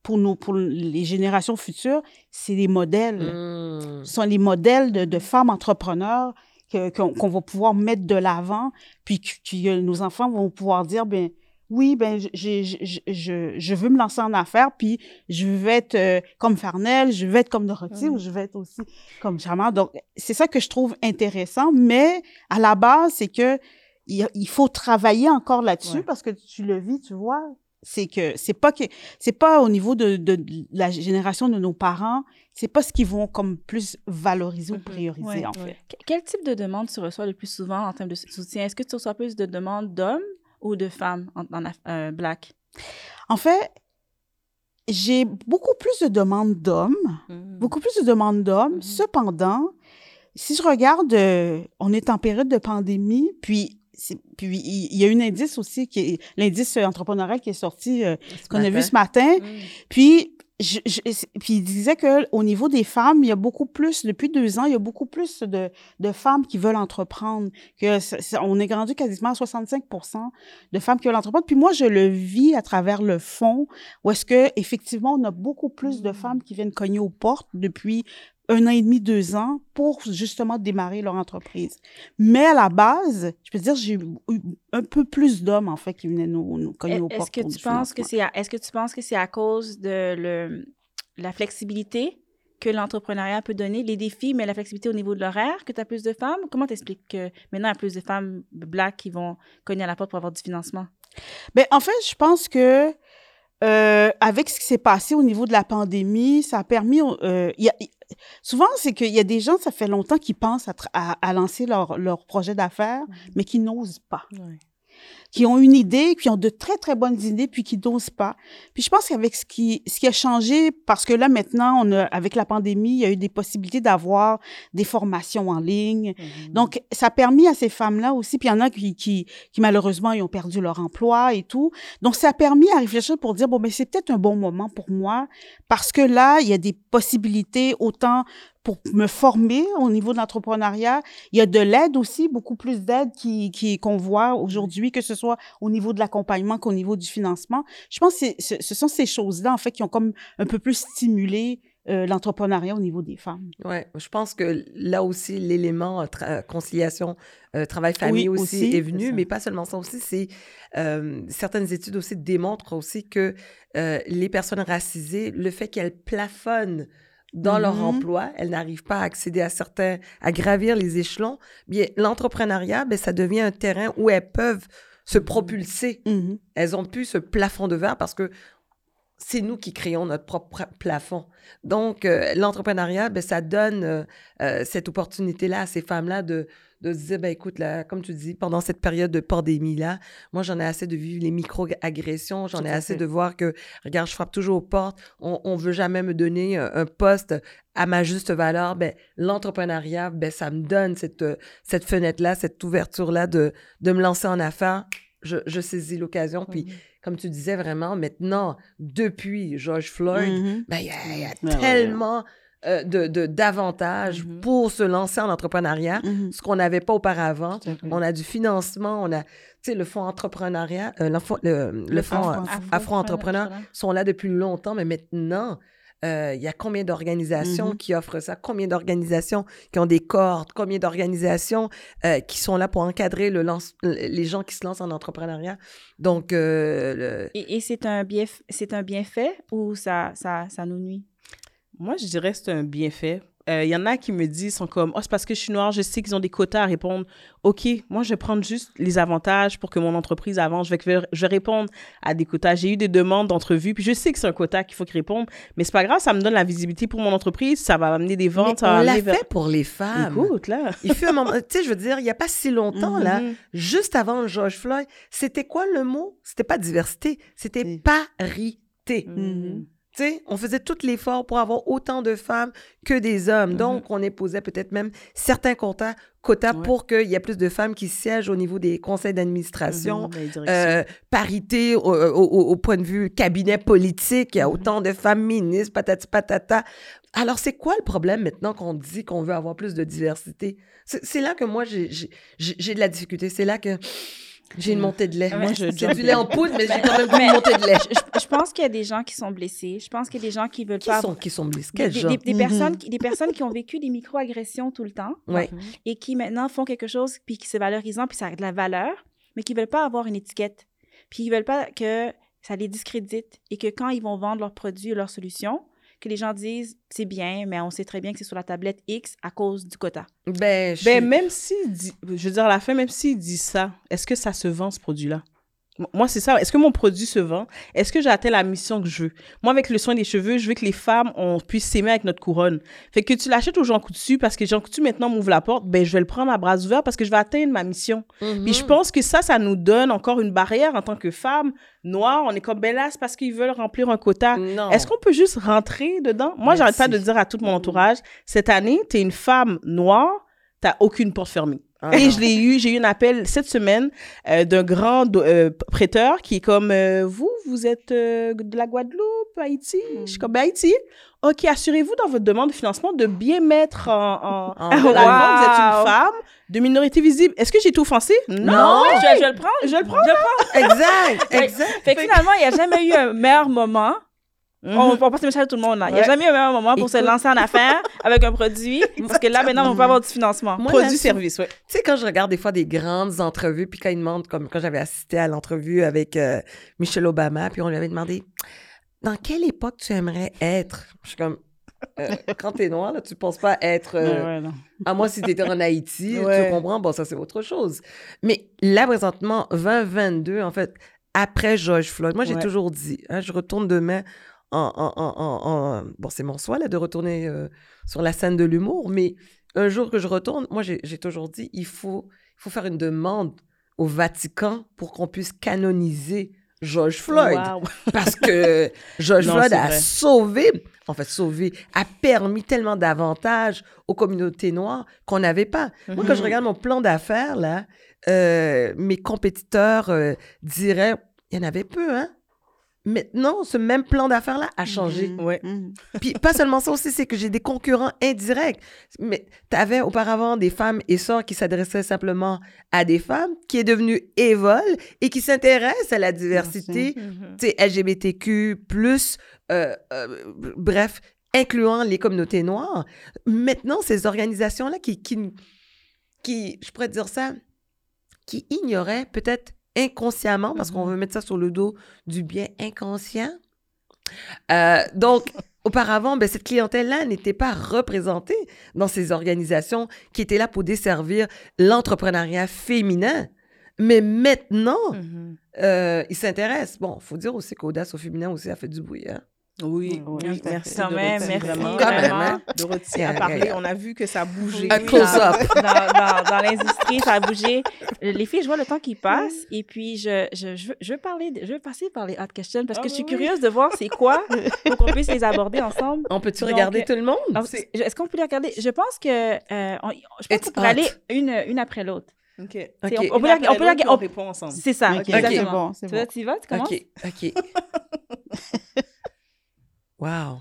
pour nous, pour les générations futures, c'est les modèles. Mhm. Ce sont les modèles de, de femmes entrepreneurs qu'on qu'on va pouvoir mettre de l'avant, puis que, que nos enfants vont pouvoir dire, ben oui, ben j'ai- je, je, je veux me lancer en affaires, puis je veux être euh, comme Farnell, je veux être comme Dorothy, Mhm. ou je veux être aussi comme Charmant. Donc, c'est ça que je trouve intéressant, mais à la base, c'est que il, il faut travailler encore là-dessus, Ouais. parce que tu le vis, tu vois, c'est que c'est pas que c'est pas au niveau de, de, de la génération de nos parents, c'est pas ce qu'ils vont comme plus valoriser ou Mhm. prioriser Ouais. en fait. Ouais. Quel type de demande tu reçois le plus souvent en termes de soutien? Est-ce que tu reçois plus de demandes d'hommes ou de femmes en, en euh, black? En fait, j'ai beaucoup plus de demandes d'hommes, Mhm. beaucoup plus de demandes d'hommes. Mhm. Cependant, si je regarde, euh, on est en période de pandémie, puis puis il y a un indice aussi qui est l'indice entrepreneurial qui est sorti euh, qu'on a vu ce matin. Mhm. Puis, je, je- puis il disait que au niveau des femmes, il y a beaucoup plus, depuis deux ans, il y a beaucoup plus de, de femmes qui veulent entreprendre. Que on est rendu quasiment à 65% de femmes qui veulent entreprendre. Puis moi, je le vis à travers le fond, où est-ce que effectivement, on a beaucoup plus de femmes qui viennent cogner aux portes depuis un an et demi, deux ans, pour justement démarrer leur entreprise. Mais à la base, je peux dire, j'ai eu un peu plus d'hommes, en fait, qui venaient nous, nous cogner aux Est-ce portes. que pour tu penses que c'est à- est-ce que tu penses que c'est à cause de le, la flexibilité que l'entrepreneuriat peut donner, les défis, mais la flexibilité au niveau de l'horaire, que tu as plus de femmes? Comment t'expliques que maintenant, il y a plus de femmes black qui vont cogner à la porte pour avoir du financement? Ben, en fait, je pense que euh, avec ce qui s'est passé au niveau de la pandémie, ça a permis. euh, y a- souvent, c'est qu'il y a des gens, ça fait longtemps, qui pensent à, à- à lancer leur, leur projet d'affaires, mais qui n'osent pas. Qui ont une idée, qui ont de très, très bonnes idées, puis qui n'osent pas. Puis je pense qu'avec ce qui, ce qui a changé, parce que là, maintenant, on a, avec la pandémie, il y a eu des possibilités d'avoir des formations en ligne. Mhm. Donc, ça a permis à ces femmes-là aussi, puis il y en a qui, qui, qui malheureusement, ils ont perdu leur emploi et tout. Donc, ça a permis à réfléchir pour dire, bon, mais c'est peut-être un bon moment pour moi, parce que là, il y a des possibilités autant pour me former au niveau de l'entrepreneuriat. Il y a de l'aide aussi, beaucoup plus d'aide qui, qui, qu'on voit aujourd'hui, que ce soit au niveau de l'accompagnement qu'au niveau du financement. Je pense que ce, ce sont ces choses-là, en fait, qui ont comme un peu plus stimulé euh, l'entrepreneuriat au niveau des femmes. Ouais, je pense que là aussi, l'élément euh, tra- conciliation, euh, travail-famille Oui, aussi, aussi, est venu, mais pas seulement ça aussi, c'est euh, certaines études aussi démontrent aussi que euh, les personnes racisées, le fait qu'elles plafonnent dans leur Mhm. emploi, elles n'arrivent pas à accéder à certains, à gravir les échelons, bien l'entrepreneuriat, ben, ça devient un terrain où elles peuvent se propulser. Mhm. Elles ont plus ce plafond de verre parce que c'est nous qui créons notre propre plafond. Donc, euh, l'entrepreneuriat, ben, ça donne euh, euh, cette opportunité-là à ces femmes-là de, de se dire, ben, écoute, là, comme tu dis, pendant cette période de pandémie-là, moi, j'en ai assez de vivre les micro-agressions, j'en ai assez fait. de voir que, regarde, je frappe toujours aux portes, on ne veut jamais me donner un, un poste à ma juste valeur. Ben, l'entrepreneuriat, ben, ça me donne cette, euh, cette fenêtre-là, cette ouverture-là de, de me lancer en affaires. Je, je saisis l'occasion, puis comme tu disais vraiment, maintenant, depuis George Floyd, Mhm. ben, il y a, il y a Ouais, ouais, ouais. Euh, de, de- d'avantages Mhm. pour se lancer en entrepreneuriat, Mhm. ce qu'on n'avait pas auparavant. On a du financement, on a, tu sais, le fonds entrepreneuriat, euh, l'enfant- le, le, fonds Afro- euh, Afro-entrepreneur sont là depuis longtemps, mais maintenant, euh, il y a combien d'organisations Mhm. qui offrent ça? Combien d'organisations qui ont des cordes? Combien d'organisations euh, qui sont là pour encadrer le lance- les gens qui se lancent en entrepreneuriat? Donc, euh, le- Et, et c'est un, bienf- c'est un bienfait ou ça, ça, ça nous nuit? Moi, je dirais que c'est un bienfait. euh, il y en a qui me disent, sont comme, oh, c'est parce que je suis noire, je sais qu'ils ont des quotas à répondre. OK, moi, je vais prendre juste les avantages pour que mon entreprise avance. Je vais, je vais répondre à des quotas. J'ai eu des demandes d'entrevue, puis je sais que c'est un quota qu'il faut qu'ils répondent, mais c'est pas grave, ça me donne la visibilité pour mon entreprise, ça va amener des ventes. va on l'a vers- fait pour les femmes. Écoute, là. Il fut un moment, tu sais, je veux dire, il n'y a pas si longtemps, là, Mhm. juste avant George Floyd, c'était quoi le mot? C'était pas diversité, c'était parité. Mhm. Tu on faisait tout l'effort pour avoir autant de femmes que des hommes. Donc, on imposait peut-être même certains quotas, quotas Ouais. pour qu'il y ait plus de femmes qui siègent au niveau des conseils d'administration. Mhm, directions. Euh, parité au, au- au- point de vue cabinet politique, il y a autant de femmes ministres, patati patata. Alors, c'est quoi le problème maintenant qu'on dit qu'on veut avoir plus de diversité? C'est là que moi, j'ai de la difficulté. C'est là que j'ai une montée de lait. Moi, je c'est *laughs* jump du lait en poudre, mais j'ai quand même une montée de lait. Je, je pense qu'il y a des gens qui sont blessés. Je pense qu'il y a des gens qui veulent Qui pas sont, qui sont blessés? des, Quel des- genre? des- des Mhm. personnes, qui- des personnes qui ont vécu des micro-agressions tout le temps Ouais. et qui maintenant font quelque chose puis qui c'est valorisant puis ça a de la valeur, mais qui veulent pas avoir une étiquette. Puis ils veulent pas que ça les discrédite et que quand ils vont vendre leurs produits ou leurs solutions, que les gens disent c'est bien, mais on sait très bien que c'est sur la tablette X à cause du quota. Ben, je Ben, suis- même si, je veux dire, à la fin, même s'il dit ça, est-ce que ça se vend, ce produit-là? Moi, c'est ça. Est-ce que mon produit se vend? Est-ce que j'ai atteint la mission que je veux? Moi, avec le soin des cheveux, je veux que les femmes, on puisse s'aimer avec notre couronne. Fait que tu l'achètes au Jean Coutu parce que Jean Coutu, maintenant, m'ouvre la porte, ben, je vais le prendre à bras ouverts parce que je vais atteindre ma mission. Puis je pense que ça, ça nous donne encore une barrière en tant que femme noire. On est comme, ben là, c'est parce qu'ils veulent remplir un quota. Est-ce qu'on peut juste rentrer dedans? Moi, j'arrête pas de dire à tout mon entourage, cette année, tu es une femme noire, t'as aucune porte fermée. Ah Et je l'ai eu, j'ai eu un appel cette semaine euh, d'un grand euh, prêteur qui est comme, euh, vous, vous êtes euh, de la Guadeloupe, Haïti? Je suis comme, ben, Haïti. OK, assurez-vous dans votre demande de financement de bien mettre en... en... *laughs* En *laughs* avant, vous êtes une Wow. femme de minorité visible. Est-ce que j'ai tout offensé? Non. Je, je le prendre. Je le prendre. Je le prends. *laughs* Exact, exact. Fait que finalement, il n'y a jamais eu un meilleur moment. Mhm. On, on passe le message à tout le monde là. Il n'y a Ouais. jamais eu un meilleur moment pour se lancer en affaires *laughs* avec un produit. Parce que là, maintenant, on peut avoir du financement. Moi, Produit, là, service, ouais. Tu sais, quand je regarde des fois des grandes entrevues, puis quand ils demandent, comme quand j'avais assisté à l'entrevue avec euh, Michelle Obama, puis on lui avait demandé dans quelle époque tu aimerais être Je suis comme euh, *laughs* quand t'es noir, là, tu penses pas être. euh, Ouais, ouais, non. À moi, si t'étais en Haïti, Ouais. tu comprends, bon, ça c'est autre chose. Mais là, présentement, 2022, en fait, après George Floyd, moi j'ai Ouais. toujours dit, hein, je retourne demain en. en, en, en- en- Bon, c'est mon choix là, de retourner euh, sur la scène de l'humour, mais un jour que je retourne, moi j'ai toujours dit, il faut, il faut faire une demande au Vatican pour qu'on puisse canoniser George Floyd. Wow. Parce que *laughs* George Non, Floyd a vrai. sauvé, en fait, sauvé, a permis tellement d'avantages aux communautés noires qu'on n'avait pas. Moi, quand je Mhm. regarde mon plan d'affaires, là, euh, mes compétiteurs euh, diraient, il y en avait peu, hein? Maintenant, ce même plan d'affaires-là a changé. Ouais. Mhm. Puis pas seulement ça aussi, c'est que j'ai des concurrents indirects. Mais tu avais auparavant des femmes et sœurs qui s'adressaient simplement à des femmes, qui est devenu Evol et qui s'intéressent à la diversité, Mhm. tu sais, LGBTQ+, euh, euh, bref, incluant les communautés noires. Maintenant, ces organisations-là qui, qui, qui, je pourrais dire ça, qui ignoraient peut-être inconsciemment, parce qu'on veut mettre ça sur le dos du bien inconscient. Euh, donc, *laughs* auparavant, ben, cette clientèle-là n'était pas représentée dans ces organisations qui étaient là pour desservir l'entrepreneuriat féminin. Mais maintenant, Mhm. euh, ils s'intéressent. Bon, faut dire aussi qu'Audace au féminin aussi a fait du bruit. Hein? Oui, Oui, oui, merci. Quand même, merci vraiment. Quand même, vraiment. hein? Dorothy a parlé, on a vu que ça bougeait. Oui, Un close-up. Dans, dans, dans l'industrie, ça a bougé. Les filles, je vois le temps qui passe et puis je, je, je, veux, je veux parler, de- je veux passer par les hot questions parce Ah, que je suis oui. curieuse de voir c'est quoi pour qu'on puisse les aborder ensemble. On peut-tu regarder tout le monde? C'est- Est-ce qu'on peut les regarder? Je pense que euh, on- je pense qu'on pourrait hot. aller une, une après l'autre. OK. C'est- Ok. On, on peut la- on peut la- on- on répond ensemble. C'est ça, Ok, exactement. c'est bon, c'est Tu vas, tu y vas, tu commences? OK, OK. *laughs* wow.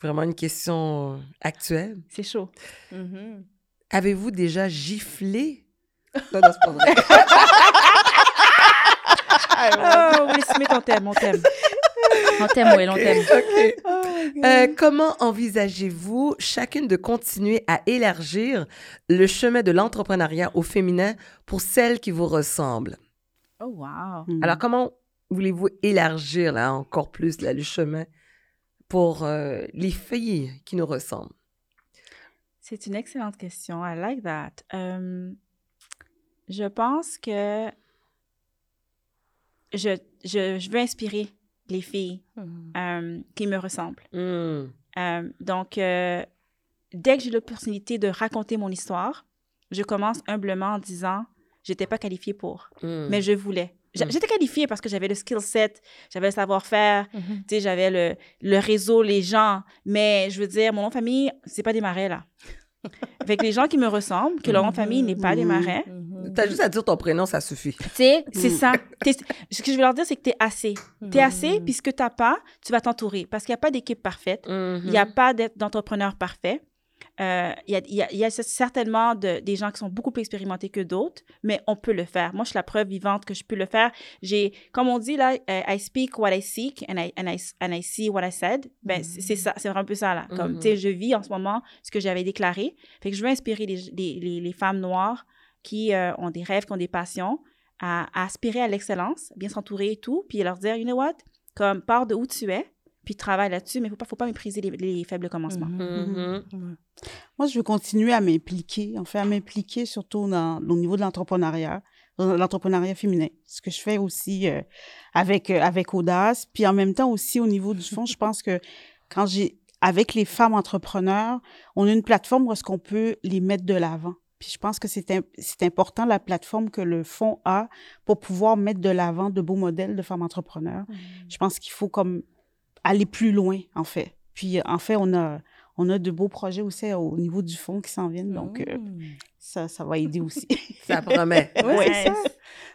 Vraiment une question actuelle. C'est chaud. Mhm. Avez-vous déjà giflé? *laughs* Non, non, c'est pas vrai. Oh, *laughs* oui, Smith, on t'aime, on t'aime. On t'aime, oui, on t'aime. OK. Oh Euh, comment envisagez-vous chacune de continuer à élargir le chemin de l'entrepreneuriat au féminin pour celles qui vous ressemblent? Oh, wow. Mhm. Alors, comment voulez-vous élargir là, encore plus là, le chemin? Pour euh, les filles qui nous ressemblent? C'est une excellente question. I like that. Je pense que je, je, je veux inspirer les filles euh, qui me ressemblent. Mm. Euh, donc, euh, dès que j'ai l'opportunité de raconter mon histoire, je commence humblement en disant j'étais pas qualifiée pour, Mm. mais je voulais. Mm. J'étais qualifiée parce que j'avais le skill set, j'avais le savoir-faire, Mhm. tu sais, j'avais le, le réseau, les gens. Mais je veux dire, mon nom de famille, c'est pas des marais, là. *laughs* Avec les gens qui me ressemblent, que leur nom de famille n'est pas des marais, T'as juste à dire ton prénom, ça suffit. tu sais, c'est ça. T'es- Ce que je veux leur dire, c'est que tu es assez. Tu es assez, puis ce que tu n'as pas, tu vas t'entourer. Parce qu'il n'y a pas d'équipe parfaite. Mm-hmm. Il n'y a pas d'entrepreneur parfait. Euh, Il y, a, il y a- il y a certainement de- des gens qui sont beaucoup plus expérimentés que d'autres, mais on peut le faire. Moi, je suis la preuve vivante que je peux le faire. J'ai, comme on dit là, euh, I speak what I seek and I, and I, and I see what I said. Ben, c'est c'est ça, c'est un peu ça là. Comme, tu sais, je vis en ce moment ce que j'avais déclaré. Fait que je veux inspirer les, les, les, les femmes noires qui euh, ont des rêves, qui ont des passions, à, à aspirer à l'excellence, bien s'entourer et tout, puis leur dire, you know what, comme, pars de où tu es, puis travaille là-dessus, mais il ne faut pas, faut pas mépriser les, les faibles commencements. Mhm. Moi, je veux continuer à m'impliquer, en fait, à m'impliquer surtout dans, au niveau de l'entrepreneuriat, dans l'entrepreneuriat féminin. Ce que je fais aussi euh, avec, euh, avec Audace. Puis en même temps aussi au niveau du fond, je *laughs* pense que quand j'ai, avec les femmes entrepreneurs, on a une plateforme où est-ce qu'on peut les mettre de l'avant. Puis je pense que c'est im- c'est important la plateforme que le fonds a pour pouvoir mettre de l'avant de beaux modèles de femmes entrepreneurs. Je pense qu'il faut comme aller plus loin, en fait. Puis, en fait, on a, on a de beaux projets aussi au niveau du fonds qui s'en viennent. Donc, euh, ça, ça va aider aussi. *laughs* Ça promet. *laughs* Ouais, c'est Nice. ça.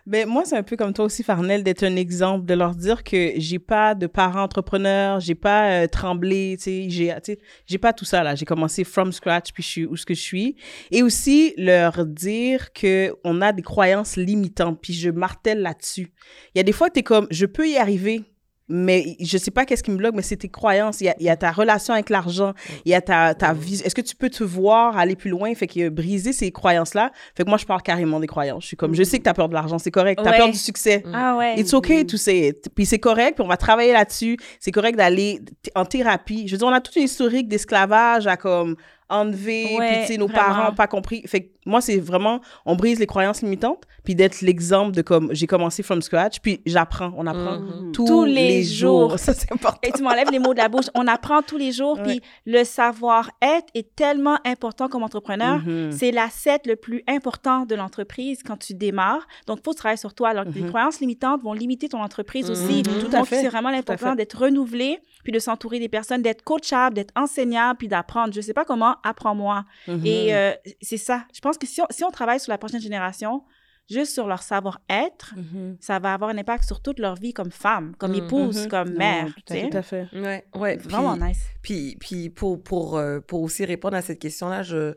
Ben, moi, c'est un peu comme toi aussi, Farnel, d'être un exemple, de leur dire que j'ai pas de parents entrepreneurs, j'ai pas euh, tremblé, tu sais, j'ai, tu sais, j'ai pas tout ça, là. J'ai commencé from scratch, puis je suis où ce que je suis. Et aussi, leur dire que on a des croyances limitantes, puis je martèle là-dessus. Il y a des fois, tu es comme, je peux y arriver, mais je sais pas qu'est-ce qui me bloque, mais c'est tes croyances. Il y a, il y a ta relation avec l'argent, il y a ta, ta vision. Est-ce que tu peux te voir aller plus loin? Fait que briser ces croyances-là. Fait que moi, je parle carrément des croyances. Je suis comme, je sais que tu as peur de l'argent, c'est correct. Tu as Ouais. peur du succès. Ah ouais. It's okay to say it. Puis c'est correct, puis on va travailler là-dessus. C'est correct d'aller en thérapie. Je veux dire, on a toute une historique d'esclavage à comme enlever, Ouais, puis tu sais, nos vraiment. parents pas compris. Fait que moi, c'est vraiment, on brise les croyances limitantes, puis d'être l'exemple de comme, j'ai commencé from scratch, puis j'apprends, on apprend Mhm. tous, Tous les, les jours. jours. *laughs* Ça, c'est important. Et tu m'enlèves les mots de la bouche. On apprend tous les jours, Ouais. puis le savoir-être est tellement important comme entrepreneur. Mhm. C'est l'asset le plus important de l'entreprise quand tu démarres. Donc, il faut travailler sur toi. Alors, les Mhm. croyances limitantes vont limiter ton entreprise aussi. Tout à Donc, fait. c'est vraiment l'important d'être renouvelé, puis de s'entourer des personnes, d'être coachable, d'être enseignable, puis d'apprendre. Je sais pas comment, apprends-moi. Mhm. Et euh, c'est ça. Je pense que si on, si on travaille sur la prochaine génération, juste sur leur savoir-être, Mhm. ça va avoir un impact sur toute leur vie comme femme, comme Mhm. épouse, comme Non, mère. tout tu à- sais. Tout à fait. Ouais, ouais. Vraiment Puis- nice. Puis, puis pour, pour, euh, pour aussi répondre à cette question-là, je,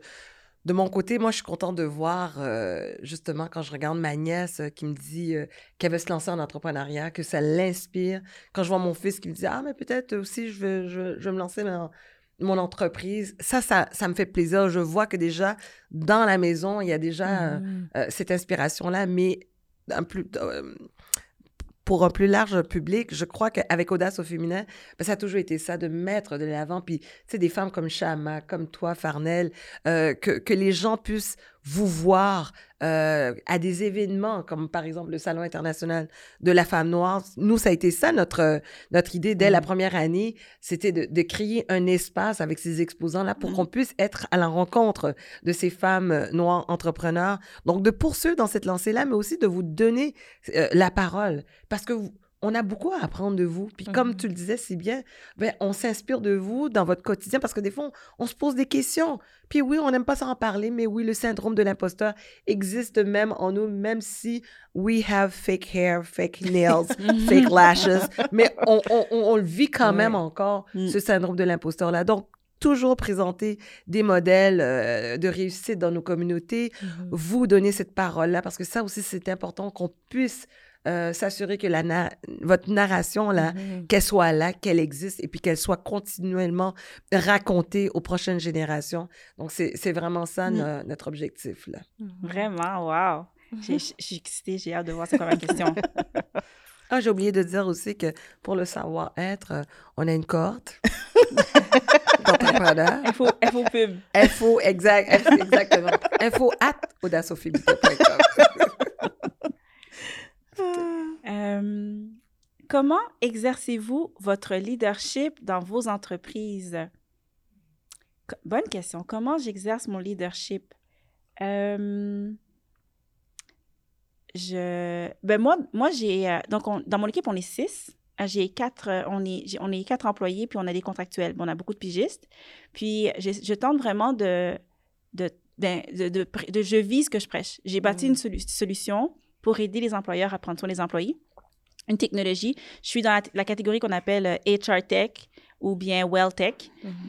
de mon côté, moi, je suis contente de voir, euh, justement, quand je regarde ma nièce euh, qui me dit qu'elle veut se lancer en entrepreneuriat, que ça l'inspire. Quand je vois mon fils qui me dit Ah, mais peut-être aussi, je veux, je, je veux me lancer dans mon entreprise. Ça, ça, ça me fait plaisir. Je vois que déjà, dans la maison, il y a déjà euh, Mhm. euh, cette inspiration-là, mais un plus, euh, pour un plus large public, je crois qu'avec Audace au féminin, ben, ça a toujours été ça, de mettre de l'avant. Puis, tu sais, des femmes comme Chama, comme toi, Farnel, euh, que, que les gens puissent vous voir euh, à des événements, comme par exemple le Salon international de la femme noire. Nous, ça a été ça, notre, euh, notre idée dès la première année, c'était de, de créer un espace avec ces exposants-là pour Mhm. qu'on puisse être à la rencontre de ces femmes euh, noires entrepreneurs. Donc, de poursuivre dans cette lancée-là, mais aussi de vous donner euh, la parole. Parce que vous- on a beaucoup à apprendre de vous. Puis comme Mhm. tu le disais si bien, ben, on s'inspire de vous dans votre quotidien parce que des fois, on, on se pose des questions. Puis oui, on n'aime pas s'en parler, mais oui, le syndrome de l'imposteur existe même en nous, même si we have fake hair, fake nails, fake lashes. *laughs* Mais on, on- on- on le vit quand même Ouais. encore, Mm. ce syndrome de l'imposteur-là. Donc, toujours présenter des modèles euh, de réussite dans nos communautés, vous donner cette parole-là, parce que ça aussi, c'est important qu'on puisse euh, s'assurer que la na- votre narration, là, Mhm. qu'elle soit là, qu'elle existe, et puis qu'elle soit continuellement racontée aux prochaines générations. Donc, c'est c'est vraiment ça Mm. no- notre objectif, là. Vraiment, wow. J'ai- Je suis excitée, j'ai hâte de voir c'est quoi ma question. *laughs* Ah, j'ai oublié de dire aussi que pour le savoir-être, euh, on a une cohorte d'entrepreneurs entrepreneur. Info, info pub. Info, exact, exactement. Info at audaciophilia.com. Euh, comment exercez-vous votre leadership dans vos entreprises? Bonne question. Comment j'exerce mon leadership? Euh, je, ben moi, moi j'ai, euh, donc on- dans mon équipe, on est six. J'ai quatre, on est, on est quatre employés, puis on a des contractuels. Bon, on a beaucoup de pigistes. Puis je, je tente vraiment de, de, ben, de, de, je vis ce que je prêche. J'ai bâti une solu- solution pour aider les employeurs à prendre soin des employés. Une technologie. Je suis dans la, la catégorie qu'on appelle euh, HR Tech ou bien Well Tech.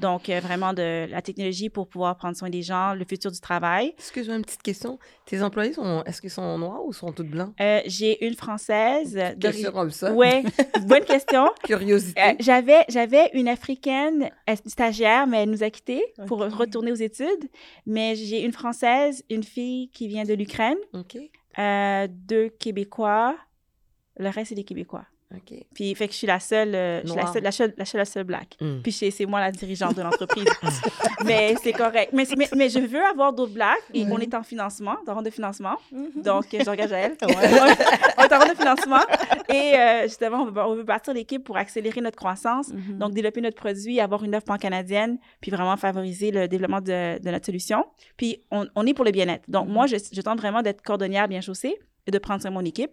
Donc, euh, vraiment de la technologie pour pouvoir prendre soin des gens, le futur du travail. Excuse-moi, une petite question. Tes employés, sont, est-ce qu'ils sont noirs ou sont tous blancs? Euh, J'ai une Française. euh, Question comme ça. Ouais, bonne *laughs* question. Curiosité. Euh, j'avais, j'avais une Africaine euh, stagiaire, mais elle nous a quittés pour retourner aux études. Mais j'ai une Française, une fille qui vient de l'Ukraine, euh, deux Québécois. Le reste, c'est des Québécois. OK. Puis, fait que je suis la seule, euh, je suis la seule, la seule, la seule, la seule black. Mm. Puis, c'est moi la dirigeante de l'entreprise. *laughs* *laughs* mais c'est correct. Mais, mais, mais je veux avoir d'autres blacks et on est en financement, dans ronde de financement. Donc, euh, j'engage à elle. on est en ronde de financement. Et euh, justement, on veut, on veut bâtir l'équipe pour accélérer notre croissance. Mhm. Donc, développer notre produit, avoir une offre pan-canadienne, puis vraiment favoriser le développement de, de notre solution. Puis, on, on est pour le bien-être. Donc, moi, je, je tente vraiment d'être cordonnière bien chaussée et de prendre soin de mon équipe.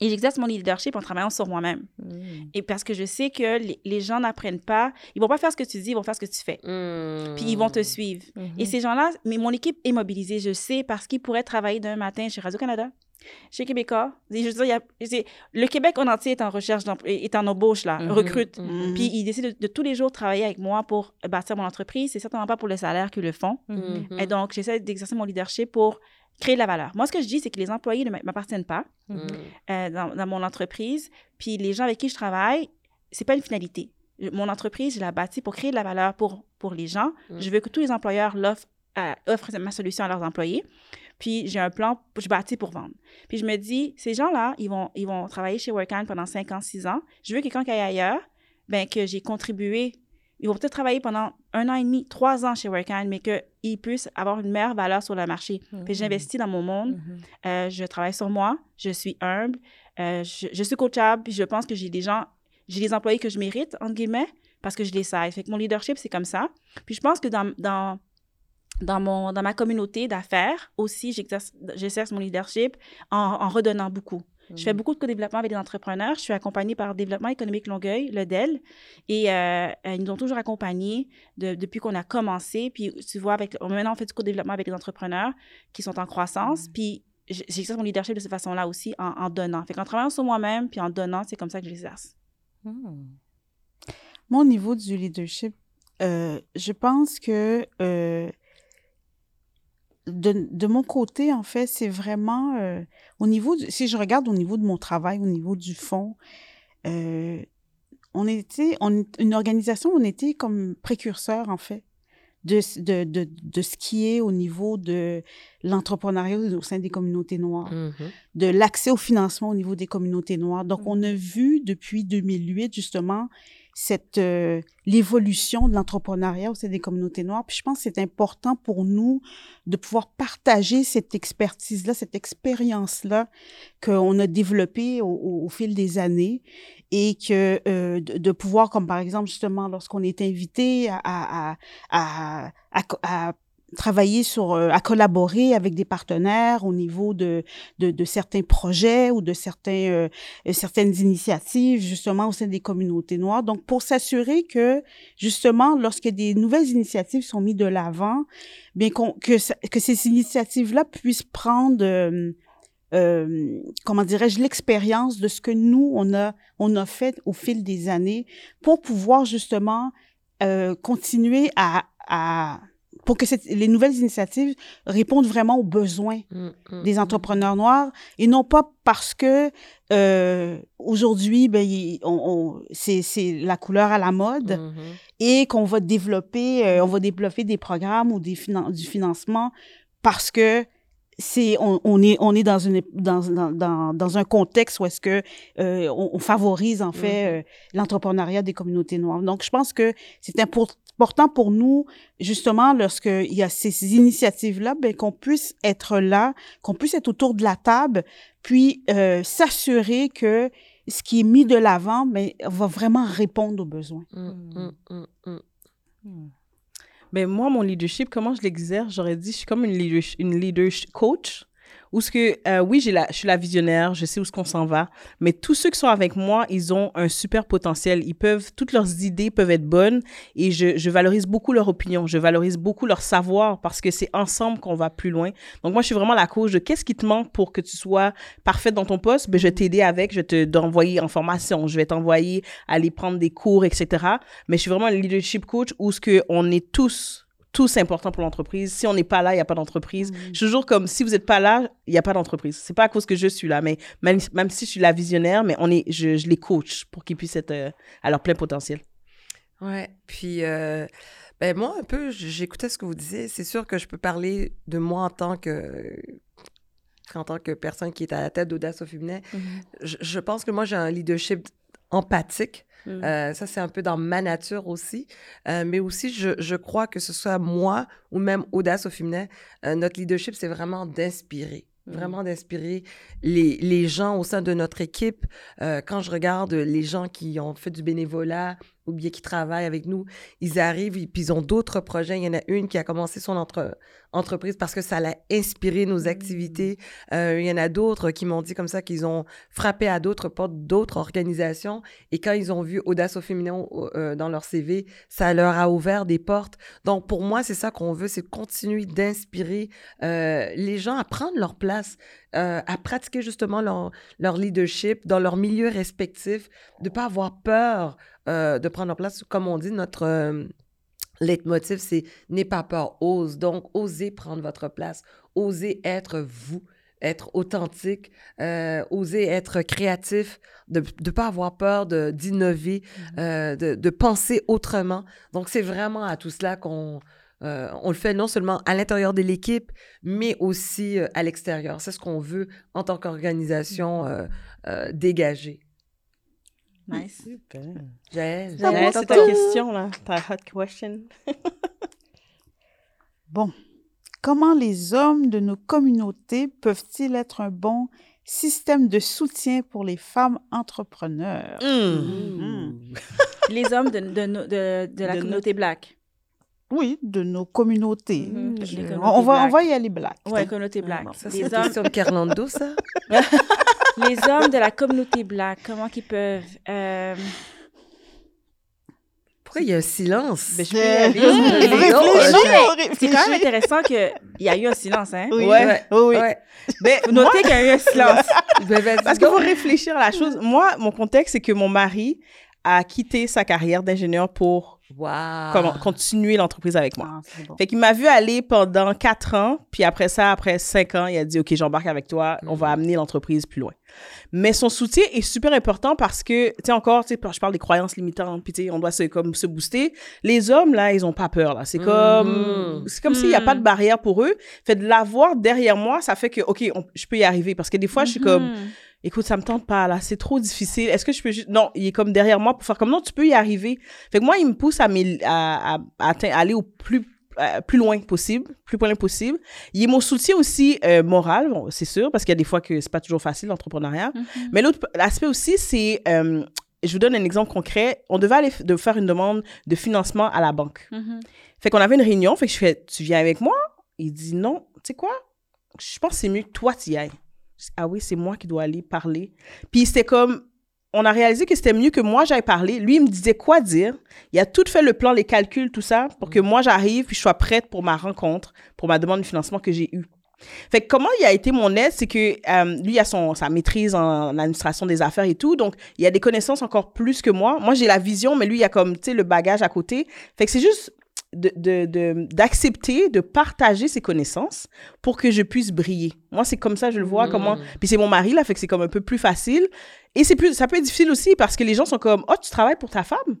Et j'exerce mon leadership en travaillant sur moi-même. Mhm. Et parce que je sais que les, les gens n'apprennent pas, ils vont pas faire ce que tu dis, ils vont faire ce que tu fais. Mm. Puis ils vont te suivre. Et ces gens-là, mais mon équipe est mobilisée, je sais, parce qu'ils pourraient travailler d'un matin chez Radio-Canada, chez Québécois. Et je veux dire, il y a- c'est- le Québec en entier est en recherche, est en embauche, là, Mhm, recrute. mhm. Puis ils décident de, de tous les jours travailler avec moi pour bâtir mon entreprise. C'est certainement pas pour le salaire qu'ils le font. Et donc, j'essaie d'exercer mon leadership pour créer de la valeur. Moi, ce que je dis, c'est que les employés ne m'appartiennent pas Mm. euh, dans, dans mon entreprise. Puis les gens avec qui je travaille, c'est pas une finalité. Mon entreprise, je la bâtis pour créer de la valeur pour, pour les gens. Mm. Je veux que tous les employeurs l'offrent, euh, offrent ma solution à leurs employés. Puis j'ai un plan, je bâtis pour vendre. Puis je me dis, ces gens-là, ils vont, ils vont travailler chez Workand pendant 5 ans, 6 ans. Je veux que quand ils aillent ailleurs, ben, que j'ai contribué. Ils vont peut-être travailler pendant un an et demi, trois ans chez Workand, mais qu'ils puissent avoir une meilleure valeur sur le marché. Puis j'investis dans mon monde. Euh, je travaille sur moi, je suis humble, euh, je, je suis coachable, puis je pense que j'ai des gens, j'ai des employés que je mérite, entre guillemets, parce que je les sais. Fait que mon leadership, c'est comme ça. Puis je pense que dans, dans, dans, mon, dans ma communauté d'affaires aussi, j'exerce, j'exerce mon leadership en, en redonnant beaucoup. Je fais beaucoup de co-développement avec des entrepreneurs. Je suis accompagnée par Développement économique Longueuil, le DEL. Et euh, euh, ils nous ont toujours accompagnés de- depuis qu'on a commencé. Puis, tu vois, avec, maintenant, on fait du co-développement avec des entrepreneurs qui sont en croissance. Puis, j- j'exerce mon leadership de cette façon-là aussi, en, en donnant. Fait qu'en travaillant sur moi-même, puis en donnant, c'est comme ça que je l'exerce. Moi, au niveau du leadership, euh, je pense que euh, de, de mon côté, en fait, c'est vraiment euh, au niveau du, si je regarde au niveau de mon travail, au niveau du fond, euh, on était on, une organisation, on était comme précurseur, en fait, de, de, de, de ce qui est au niveau de l'entrepreneuriat au sein des communautés noires Mhm. de l'accès au financement au niveau des communautés noires. Donc, Mhm. on a vu depuis 2008, justement, cette euh, l'évolution de l'entrepreneuriat au sein des communautés noires. Puis je pense que c'est important pour nous de pouvoir partager cette expertise-là, cette expérience-là qu'on a développée au, au- fil des années et que euh, de, de pouvoir, comme par exemple, justement, lorsqu'on est invité à, à, à, à travailler sur, euh, à collaborer avec des partenaires au niveau de, de, de certains projets ou de certains, euh, certaines initiatives, justement, au sein des communautés noires. Donc, pour s'assurer que, justement, lorsque des nouvelles initiatives sont mises de l'avant, bien qu'on, que, que ces initiatives-là puissent prendre, euh, euh, comment dirais-je, l'expérience de ce que nous, on a, on a fait au fil des années pour pouvoir, justement, euh, continuer à, à pour que cette- les nouvelles initiatives répondent vraiment aux besoins Mm, mm, des mm. entrepreneurs noirs et non pas parce que euh, aujourd'hui ben on, on- c'est la couleur à la mode Mhm. et qu'on va développer euh, on va développer des programmes ou des finan- du financement parce que c'est on, on est on est dans une dans dans, dans, un contexte où est-ce que euh, on, on favorise en fait Mhm. euh, l'entrepreneuriat des communautés noires donc je pense que c'est impor- important pour nous, justement, lorsqu'il y a ces initiatives-là, ben, qu'on puisse être là, qu'on puisse être autour de la table, puis euh, s'assurer que ce qui est mis de l'avant ben, va vraiment répondre aux besoins. Mm, mm, mm, mm. Mais moi, mon leadership, comment je l'exerce? J'aurais dit, je suis comme une leadership, une leadership coach. Où ce que, euh, oui, je suis la visionnaire, je sais où ce qu'on s'en va, mais tous ceux qui sont avec moi, ils ont un super potentiel. Ils peuvent, toutes leurs idées peuvent être bonnes et je, valorise beaucoup leur opinion, je valorise beaucoup leur savoir parce que c'est ensemble qu'on va plus loin. Donc moi, je suis vraiment la coach de qu'est-ce qui te manque pour que tu sois parfaite dans ton poste? Ben, je vais t'aider avec, je vais te t'envoyer en formation, je vais t'envoyer aller prendre des cours, etc. Mais je suis vraiment un leadership coach où ce que on est tous tous importants pour l'entreprise. Si on n'est pas là, il n'y a pas d'entreprise. Je suis toujours comme, si vous n'êtes pas là, il n'y a pas d'entreprise. C'est pas à cause que je suis là, mais même, même si je suis la visionnaire, mais on est, je, je les coach pour qu'ils puissent être euh, à leur plein potentiel. Ouais. Puis, euh, ben moi, un peu, j'écoutais ce que vous disiez. C'est sûr que je peux parler de moi en tant que en tant que personne qui est à la tête d'Audace au féminin. Je, je pense que moi, j'ai un leadership empathique. Mm. Euh, ça, c'est un peu dans ma nature aussi. Euh, mais aussi, je, je crois que ce soit moi ou même Audace au féminin, euh, notre leadership, c'est vraiment d'inspirer. Vraiment d'inspirer les, les gens au sein de notre équipe. Euh, quand je regarde les gens qui ont fait du bénévolat ou bien qui travaillent avec nous, ils arrivent et puis ils ont d'autres projets. Il y en a une qui a commencé son entre- entreprise parce que ça l'a inspiré nos activités. Euh, il y en a d'autres qui m'ont dit comme ça qu'ils ont frappé à d'autres portes d'autres organisations et quand ils ont vu Audace au féminin euh, dans leur CV, ça leur a ouvert des portes. Donc pour moi, c'est ça qu'on veut, c'est continuer d'inspirer euh, les gens à prendre leur place, euh, à pratiquer justement leur, leur leadership dans leur milieu respectif, de pas avoir peur euh, de prendre leur place. Comme on dit, notre euh, leitmotiv, c'est n'aie pas peur, ose. Donc, osez prendre votre place, osez être vous, être authentique, euh, oser être créatif, de ne pas avoir peur de- d'innover, euh, de, de penser autrement. Donc, c'est vraiment à tout cela qu'on euh, on le fait non seulement à l'intérieur de l'équipe, mais aussi euh, à l'extérieur. C'est ce qu'on veut en tant qu'organisation euh, euh, dégagée. Nice. Super. Jaël, c'est ta question, là. Ta hot question. *laughs* Bon, comment les hommes de nos communautés peuvent-ils être un bon système de soutien pour les femmes entrepreneurs? Mm. Les hommes de, de, no- de, de la communauté black. Oui, de nos communautés. Mhm, Je- les on, communautés on va, on va y aller black. Ouais, communauté black. ça, les, hommes, Carlando, ça? *laughs* les hommes de la communauté black, comment qu'ils peuvent... euh, Pourquoi il y a un silence? Ben, je peux y aller. *laughs* réfléchis, les autres, réfléchis. C'est quand même intéressant qu'il y a eu un silence, hein? Oui, Ouais. oui, oui. Ouais. Ben, Vous moi, notez qu'il y a eu un silence. *laughs* Ben, Parce qu'il donc. faut réfléchir à la chose. Moi, mon contexte, c'est que mon mari a quitté sa carrière d'ingénieur pour Wow. comment- continuer l'entreprise avec moi. Ah, bon. Fait qu'il m'a vu aller pendant quatre ans, puis après ça, après cinq ans, il a dit, OK, j'embarque avec toi, on va amener l'entreprise plus loin. Mais son soutien est super important parce que, tu sais, encore, tu sais, je parle des croyances limitantes, puis tu sais, on doit se, comme, se booster. Les hommes, là, ils ont pas peur, là. C'est comme, Mhm. c'est comme s'il n'y a pas de barrière pour eux. Fait de l'avoir derrière moi, ça fait que, OK, on- je peux y arriver. Parce que des fois, je suis comme, Mhm. Écoute, ça me tente pas, là, c'est trop difficile. Est-ce que je peux juste. Non, il est comme derrière moi pour faire comme non, tu peux y arriver. Fait que moi, il me pousse à, à, à- à atteindre- aller au plus, euh, plus loin possible, plus loin possible. Il est mon soutien aussi euh, moral, bon, c'est sûr, parce qu'il y a des fois que c'est pas toujours facile, l'entrepreneuriat. Mhm. Mais l'autre aspect aussi, c'est. euh, je vous donne un exemple concret. On devait aller de faire une demande de financement à la banque. Mhm. Fait qu'on avait une réunion, fait que je fais, tu viens avec moi? Il dit non, tu sais quoi? Je pense que c'est mieux que toi tu y ailles. Ah oui, c'est moi qui dois aller parler. Puis c'était comme, on a réalisé que c'était mieux que moi j'aille parler. Lui, il me disait quoi dire. Il a tout fait le plan, les calculs, tout ça, pour que moi j'arrive puis je sois prête pour ma rencontre, pour ma demande de financement que j'ai eue. Fait que comment il a été mon aide, c'est que euh, lui, il a son, sa maîtrise en administration des affaires et tout, donc il a des connaissances encore plus que moi. Moi, j'ai la vision, mais lui, il a comme, tu sais, le bagage à côté. Fait que c'est juste de- de- de- d'accepter, de, partager ses connaissances pour que je puisse briller. Moi, c'est comme ça, je le vois, Mm. comment... Puis c'est mon mari, là, fait que c'est comme un peu plus facile. Et c'est plus, ça peut être difficile aussi parce que les gens sont comme, oh, tu travailles pour ta femme?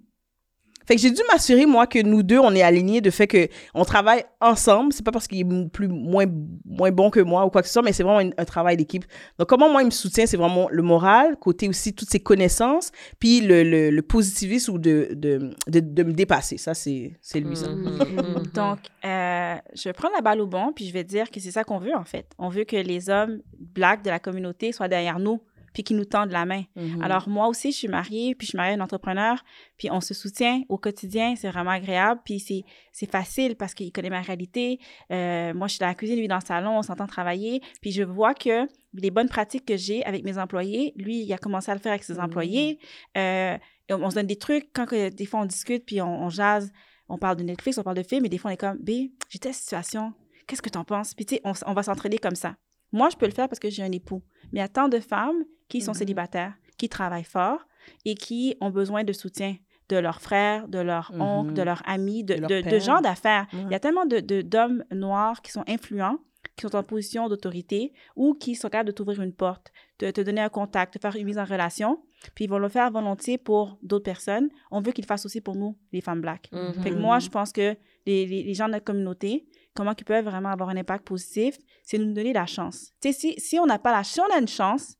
Fait que j'ai dû m'assurer, moi, que nous deux, on est alignés de fait que on travaille ensemble. C'est pas parce qu'il est plus, moins, moins bon que moi ou quoi que ce soit, mais c'est vraiment un, travail d'équipe. Donc, comment moi, il me soutient, c'est vraiment le moral, côté aussi toutes ses connaissances, puis le, le, le positivisme ou de, de, de, de, me dépasser. Ça, c'est lui, ça. Mm-hmm. *laughs* Donc, euh, je vais prendre la balle au bon, puis je vais dire que c'est ça qu'on veut, en fait. On veut que les hommes blacks de la communauté soient derrière nous puis qui nous tendent la main. Mm-hmm. Alors, moi aussi, je suis mariée, puis je suis mariée à un entrepreneur, puis on se soutient au quotidien, c'est vraiment agréable, puis c'est facile parce qu'il connaît ma réalité. Euh, moi, je suis dans la cuisine, lui dans le salon, on s'entend travailler, puis je vois que les bonnes pratiques que j'ai avec mes employés, lui, il a commencé à le faire avec ses mm-hmm. employés. Euh, on, se donne des trucs, quand des fois on discute, puis on, jase, on parle de Netflix, on parle de films, mais des fois on est comme, B, j'ai telle situation, qu'est-ce que tu en penses? Puis tu sais, on, on va s'entraider comme ça. Moi, je peux le faire parce que j'ai un époux. Mais il y a tant de femmes qui sont mm-hmm. célibataires, qui travaillent fort et qui ont besoin de soutien de leurs frères, de leurs oncles, de mm-hmm. leurs amis, de, de, gens d'affaires. Il y a tellement d'hommes noirs qui sont influents, qui sont en position d'autorité ou qui sont capables de t'ouvrir une porte, de te donner un contact, de faire une mise en relation. Puis ils vont le faire volontiers pour d'autres personnes. On veut qu'ils le fassent aussi pour nous, les femmes black. Mm-hmm. Fait que moi, je pense que les, les, les gens de notre communauté, comment ils peuvent vraiment avoir un impact positif, c'est nous donner la chance. Tu sais, si, si on n'a pas la chance, si on a une chance,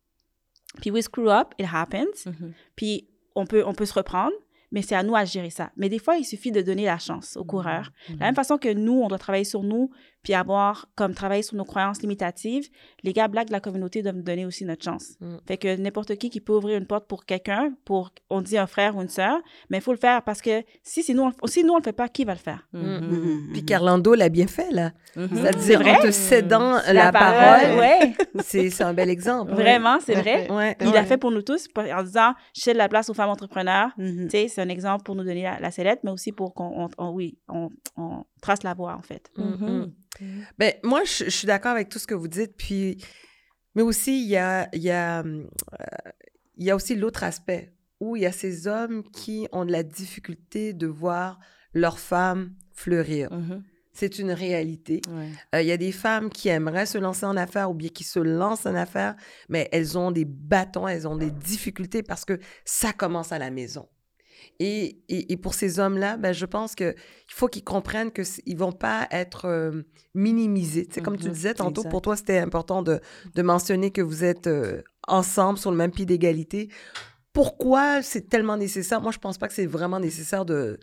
puis we screw up, it happens. Mm-hmm. Puis on peut, on peut se reprendre mais c'est à nous à gérer ça. Mais des fois, il suffit de donner la chance aux mmh. coureurs. De la même mmh. façon que nous, on doit travailler sur nous, puis avoir comme travailler sur nos croyances limitatives, les gars blacks de la communauté doivent nous donner aussi notre chance. Mmh. Fait que n'importe qui qui peut ouvrir une porte pour quelqu'un, pour, on dit un frère ou une sœur, mais il faut le faire parce que si, si, nous, on, si nous, on le fait pas, qui va le faire? Puis Carlando l'a bien fait, là. C'est-à-dire en te cédant la, parole. ouais. c'est un bel exemple. *laughs* Vraiment, c'est vrai. Il l'a fait pour nous tous en disant, je cède la place aux femmes entrepreneurs. Tu sais, c'est un exemple pour nous donner la, la sellette, mais aussi pour qu'on, oui, on, trace la voie, en fait. Mm-hmm. Mm-hmm. Ben, moi, je, suis d'accord avec tout ce que vous dites, puis, mais aussi, il y a, il y a, euh, il y a aussi l'autre aspect, où il y a ces hommes qui ont de la difficulté de voir leurs femmes fleurir. Mm-hmm. C'est une réalité. Euh, il y a des femmes qui aimeraient se lancer en affaires ou bien qui se lancent en affaires, mais elles ont des bâtons, elles ont des difficultés parce que ça commence à la maison. Et, et, pour ces hommes-là, ben, je pense qu'il faut qu'ils comprennent qu'ils ne vont pas être euh, minimisés. C'est comme tu mm-hmm. disais tantôt, pour toi, c'était important de, de, mentionner que vous êtes euh, ensemble sur le même pied d'égalité. Pourquoi c'est tellement nécessaire? Moi, je ne pense pas que c'est vraiment nécessaire de,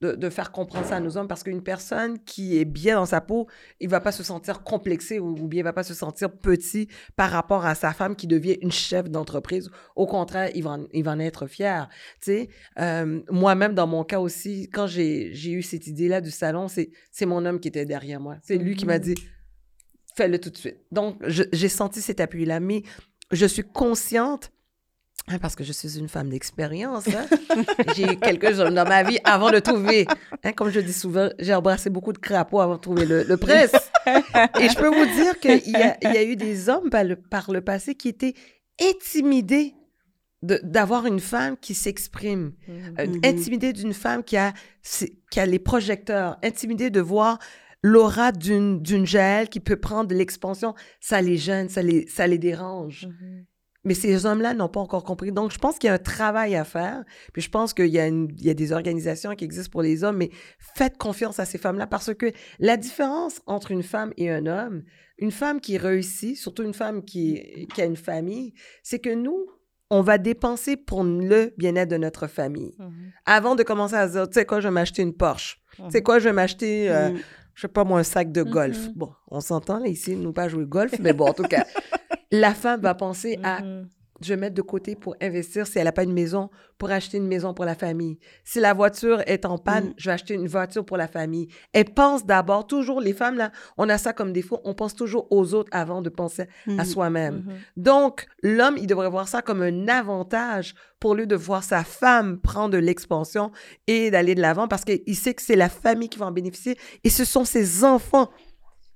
de, faire comprendre ça à nos hommes parce qu'une personne qui est bien dans sa peau, il va pas se sentir complexé ou, bien il va pas se sentir petit par rapport à sa femme qui devient une chef d'entreprise. Au contraire, il va, en, il va en être fier. Euh, moi-même, dans mon cas aussi, quand j'ai eu cette idée-là du salon, c'est mon homme qui était derrière moi. C'est lui qui m'a mm-hmm. dit, fais-le tout de suite. Donc, j'ai senti cet appui-là, mais je suis consciente parce que je suis une femme d'expérience. Hein. *laughs* j'ai eu quelques hommes dans ma vie avant de trouver. Hein, comme je dis souvent, j'ai embrassé beaucoup de crapauds avant de trouver le, le prince. Et je peux vous dire qu'il y, y, a eu des hommes par le, par le passé qui étaient intimidés d'avoir une femme qui s'exprime, mmh. euh, intimidés d'une femme qui a, qui a les projecteurs, intimidés de voir l'aura d'une Jaël qui peut prendre de l'expansion. Ça les gêne, ça les, ça les dérange. Mmh. Mais ces hommes-là n'ont pas encore compris. Donc, je pense qu'il y a un travail à faire. Puis, je pense qu'il y, a il y a des organisations qui existent pour les hommes, mais faites confiance à ces femmes-là parce que la différence entre une femme et un homme, une femme qui réussit, surtout une femme qui, qui a une famille, c'est que nous, on va dépenser pour le bien-être de notre famille. Mmh Avant de commencer à se dire, tu sais quoi, je vais m'acheter une Porsche. Tu sais quoi, je vais m'acheter, euh, mmh. je sais pas moi, un sac de golf. Bon, on s'entend là ici, nous pas jouer golf, mais bon, en tout cas, *laughs* la femme va penser à mm-hmm. je vais mettre de côté pour investir si elle n'a pas une maison, pour acheter une maison pour la famille. Si la voiture est en panne, mm. je vais acheter une voiture pour la famille. Elle pense d'abord, toujours, les femmes, là, on a ça comme défaut, on pense toujours aux autres avant de penser à mm-hmm. soi-même. Mm-hmm. Donc, l'homme, il devrait voir ça comme un avantage pour lui de voir sa femme prendre de l'expansion et d'aller de l'avant parce qu'il sait que c'est la famille qui va en bénéficier et ce sont ses enfants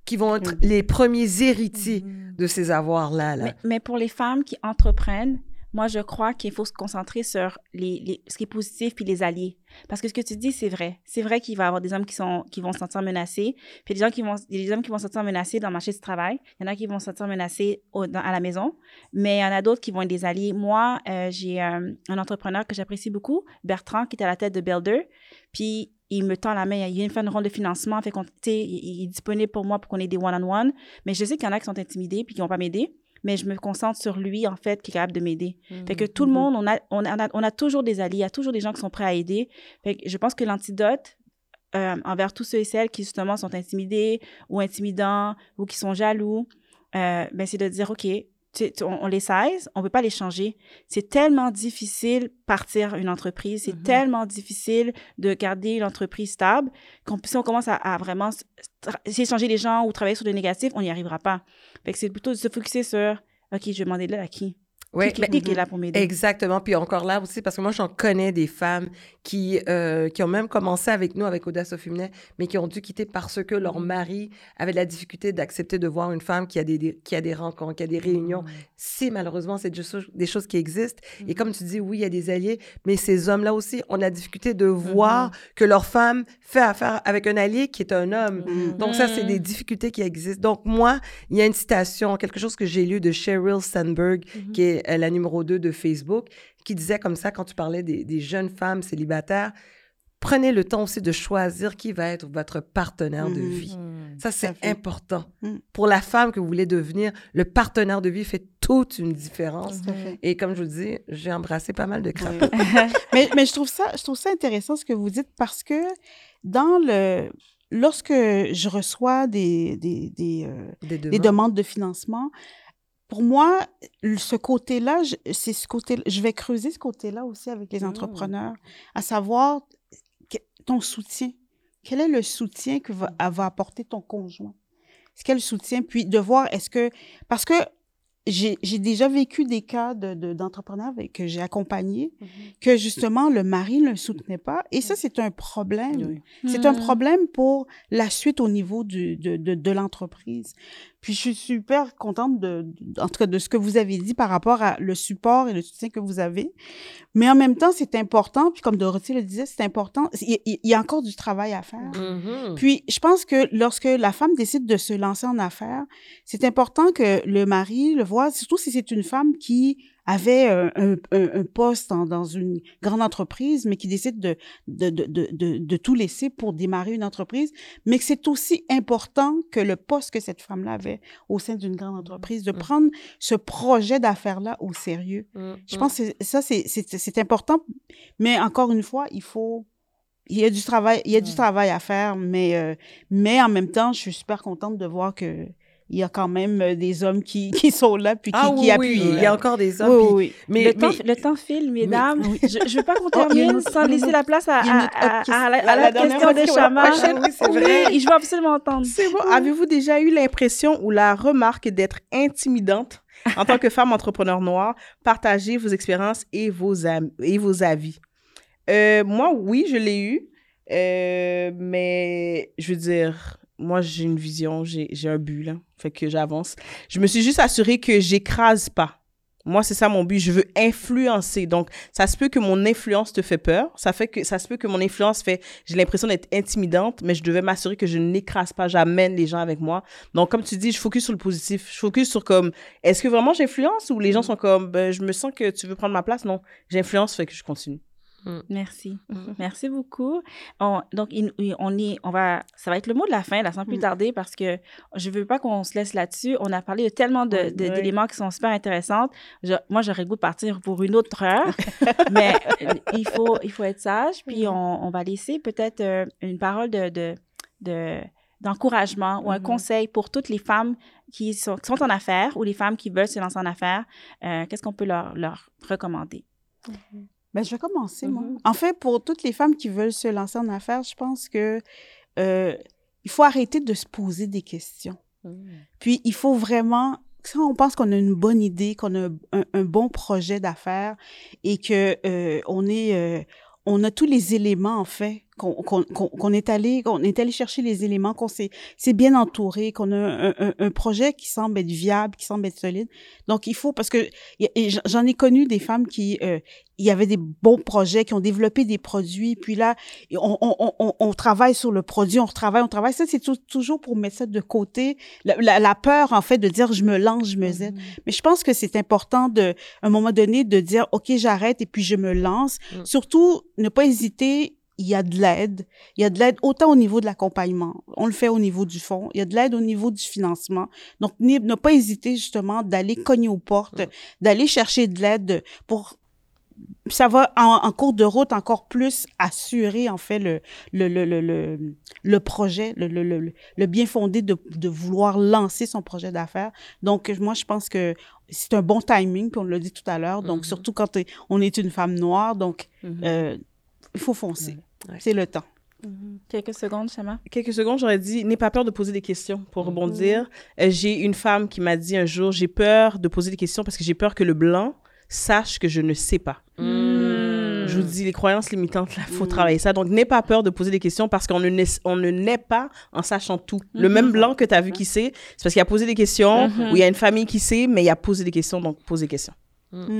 qui vont être les premiers héritiers de ces avoirs-là. Mais, pour les femmes qui entreprennent, moi, je crois qu'il faut se concentrer sur les, les- ce qui est positif puis les alliés. Parce que ce que tu dis, c'est vrai. C'est vrai qu'il va y avoir des hommes qui, sont, qui vont se sentir menacés. Puis il y a des, gens qui vont, des hommes qui vont se sentir menacés dans le marché du travail. Il y en a qui vont se sentir menacés au- dans- à la maison. Mais il y en a d'autres qui vont être des alliés. Moi, euh, j'ai euh, un entrepreneur que j'apprécie beaucoup, Bertrand, qui est à la tête de Builder. Puis il me tend la main. Il vient me faire une rôle de financement. Fait qu'on, il, il est disponible pour moi pour qu'on ait des one-on-one. Mais je sais qu'il y en a qui sont intimidés puis qui vont pas m'aider. Mais je me concentre sur lui, en fait, qui est capable de m'aider. Fait que tout le Mhm. monde, on a, on, a, on a toujours des alliés, il y a toujours des gens qui sont prêts à aider. Fait que je pense que l'antidote euh, envers tous ceux et celles qui, justement, sont intimidés ou intimidants ou qui sont jaloux, euh, ben, c'est de dire, OK, on, on les saisit, on ne peut pas les changer. C'est tellement difficile partir une entreprise, c'est Mhm. tellement difficile de garder une entreprise stable qu'on si on commence à, à vraiment essayer de changer les gens ou travailler sur le négatif, on n'y arrivera pas. Fait que c'est plutôt de se focaliser sur, OK, je vais demander de l'aide à qui? Ouais, est là pour m'aider? Exactement. Puis encore là aussi, parce que moi, j'en connais des femmes qui, euh, qui ont même commencé avec nous, avec Audace au féminin, mais qui ont dû quitter parce que leur mari avait de la difficulté d'accepter de voir une femme qui a des, des- qui a des rencontres, qui a des réunions. Mm. Si malheureusement, c'est des choses, des choses qui existent. Et comme tu dis, oui, il y a des alliés, mais ces hommes-là aussi ont la difficulté de voir que leur femme fait affaire avec un allié qui est un homme. Mm. Donc ça, c'est des difficultés qui existent. Donc moi, il y a une citation, quelque chose que j'ai lu de Sheryl Sandberg, qui est la numéro 2 de Facebook, qui disait comme ça, quand tu parlais des, des jeunes femmes célibataires, prenez le temps aussi de choisir qui va être votre partenaire de Mhm. vie. Mm. Ça, c'est important. Mm. Pour la femme que vous voulez devenir, le partenaire de vie fait toute une différence. Et comme je vous dis, j'ai embrassé pas mal de crapauds. *laughs* Mais, mais je trouve ça je trouve ça intéressant ce que vous dites parce que dans le lorsque je reçois des des, des, euh, Des des demandes. demandes de financement pour moi ce côté-là je- c'est ce côté je vais creuser ce côté-là aussi avec les Mm. entrepreneurs à savoir ton soutien quel est le soutien que va, va apporter ton conjoint? Quel soutien? Puis de voir est-ce que parce que j'ai déjà vécu des cas de- de- d'entrepreneurs avec- que j'ai accompagnés que justement le mari ne le soutenait pas. Et ça, c'est un problème. C'est un Hmm. problème pour la suite au niveau du, de, de, de l'entreprise. Puis je suis super contente de, de- en tout cas de ce que vous avez dit par rapport à le support et le soutien que vous avez. Mais en même temps, c'est important, puis comme Dorothée le disait, c'est important. Il, y a encore du travail à faire. Mhm. Puis, je pense que lorsque la femme décide de se lancer en affaires, c'est important que le mari le voit, surtout si c'est une femme qui avait un, un- un poste en- dans une grande entreprise, mais qui décide de, de, de, de, de, tout laisser pour démarrer une entreprise, mais que c'est aussi important que le poste que cette femme-là avait au sein d'une grande entreprise, de Mhm. prendre ce projet d'affaires-là au sérieux. Mhm. Je pense que ça, c'est- c'est c'est important, mais encore une fois, il faut... Il y a du travail, il y a du travail à faire, mais, euh, mais en même temps, je suis super contente de voir que il y a quand même euh, des hommes qui, *laughs* qui sont là puis qui, Ah qui appuient. oui, il y a encore des hommes. Oui, oui. Mais, le, temps, mais- le temps file, mesdames. Je ne veux pas qu'on Oh, termine sans laisser la place à, à la, question de question, Chama. la prochaine, c'est vrai. Oui, je veux absolument entendre. C'est bon. Avez-vous déjà eu l'impression ou la remarque d'être intimidante en tant que femme entrepreneur noire? Partagez vos expériences et vos, am- et vos avis. Euh, moi, oui, je l'ai eu. Euh, mais je veux dire, moi, j'ai une vision, j'ai un but, là. Fait que j'avance. Je me suis juste assurée que j'écrase pas. Moi, c'est ça mon but. Je veux influencer. Donc, ça se peut que mon influence te fait peur. Ça fait que ça se peut que mon influence fait. J'ai l'impression d'être intimidante, mais je devais m'assurer que je n'écrase pas. J'amène les gens avec moi. Donc, comme tu dis, je focus sur le positif. Je focus sur comme, est-ce que vraiment j'influence ou les gens sont comme, ben, je me sens que tu veux prendre ma place? Non, j'influence, fait que je continue. Merci. Mhm. Merci beaucoup. On- donc, on est, on va, ça va être le mot de la fin, là, sans plus Mm. tarder, parce que je veux pas qu'on se laisse là-dessus. On a parlé de tellement de- Oui, de- oui. d'éléments qui sont super intéressants. Je- moi, j'aurais goût de partir pour une autre heure, *laughs* mais euh, il faut, il faut être sage. Puis, on, on va laisser peut-être euh, une parole de, de, de- d'encouragement ou un Mhm. conseil pour toutes les femmes qui sont, qui sont en affaires ou les femmes qui veulent se lancer en affaires. Euh, qu'est-ce qu'on peut leur, leur recommander? Ben, je vais commencer, moi. Mhm. En fait, pour toutes les femmes qui veulent se lancer en affaires, je pense que euh, il faut arrêter de se poser des questions. Puis, il faut vraiment, si on pense qu'on a une bonne idée, qu'on a un, un bon projet d'affaires et que euh, on est, euh, on a tous les éléments, en fait, qu'on qu'on- qu'on- qu'on est allé qu'on est allé chercher les éléments, qu'on s'est c'est bien entouré, qu'on a un, un- un projet qui semble être viable, qui semble être solide. Donc il faut parce que j'en- ai connu des femmes qui euh, il y avait des bons projets, qui ont développé des produits, puis là on, on, on- on, travaille sur le produit, on retravaille, on travaille. Ça c'est tou- toujours pour mettre ça de côté, la, la, la peur en fait de dire je me lance, je me zette. Mais je pense que c'est important de à un moment donné de dire ok j'arrête et puis je me lance. Mm. Surtout ne pas hésiter il y a de l'aide. Il y a de l'aide autant au niveau de l'accompagnement. On le fait au niveau du fonds. Il y a de l'aide au niveau du financement. Donc, ne pas hésiter justement d'aller cogner aux portes, d'aller chercher de l'aide pour ça va en, en cours de route encore plus assurer en fait le le le le, le, projet le, le, le, le bien fondé de, de vouloir lancer son projet d'affaires donc moi je pense que c'est un bon timing puis on l'a dit tout à l'heure donc Mhm. surtout quand on est une femme noire donc Mhm. euh, il faut foncer Ouais. c'est le temps Quelques secondes, Shama. Quelques secondes, j'aurais dit, n'aie pas peur de poser des questions pour Mhm. rebondir. Euh, j'ai une femme qui m'a dit un jour, j'ai peur de poser des questions parce que j'ai peur que le blanc sache que je ne sais pas. Mm. Je vous dis, les croyances limitantes, là, faut travailler ça. Donc, n'aie pas peur de poser des questions parce qu'on ne, naît- on ne naît pas en sachant tout. Le Mhm. même blanc que tu as vu qui sait, c'est parce qu'il a posé des questions Mhm. ou il y a une famille qui sait, mais il a posé des questions, donc pose des questions.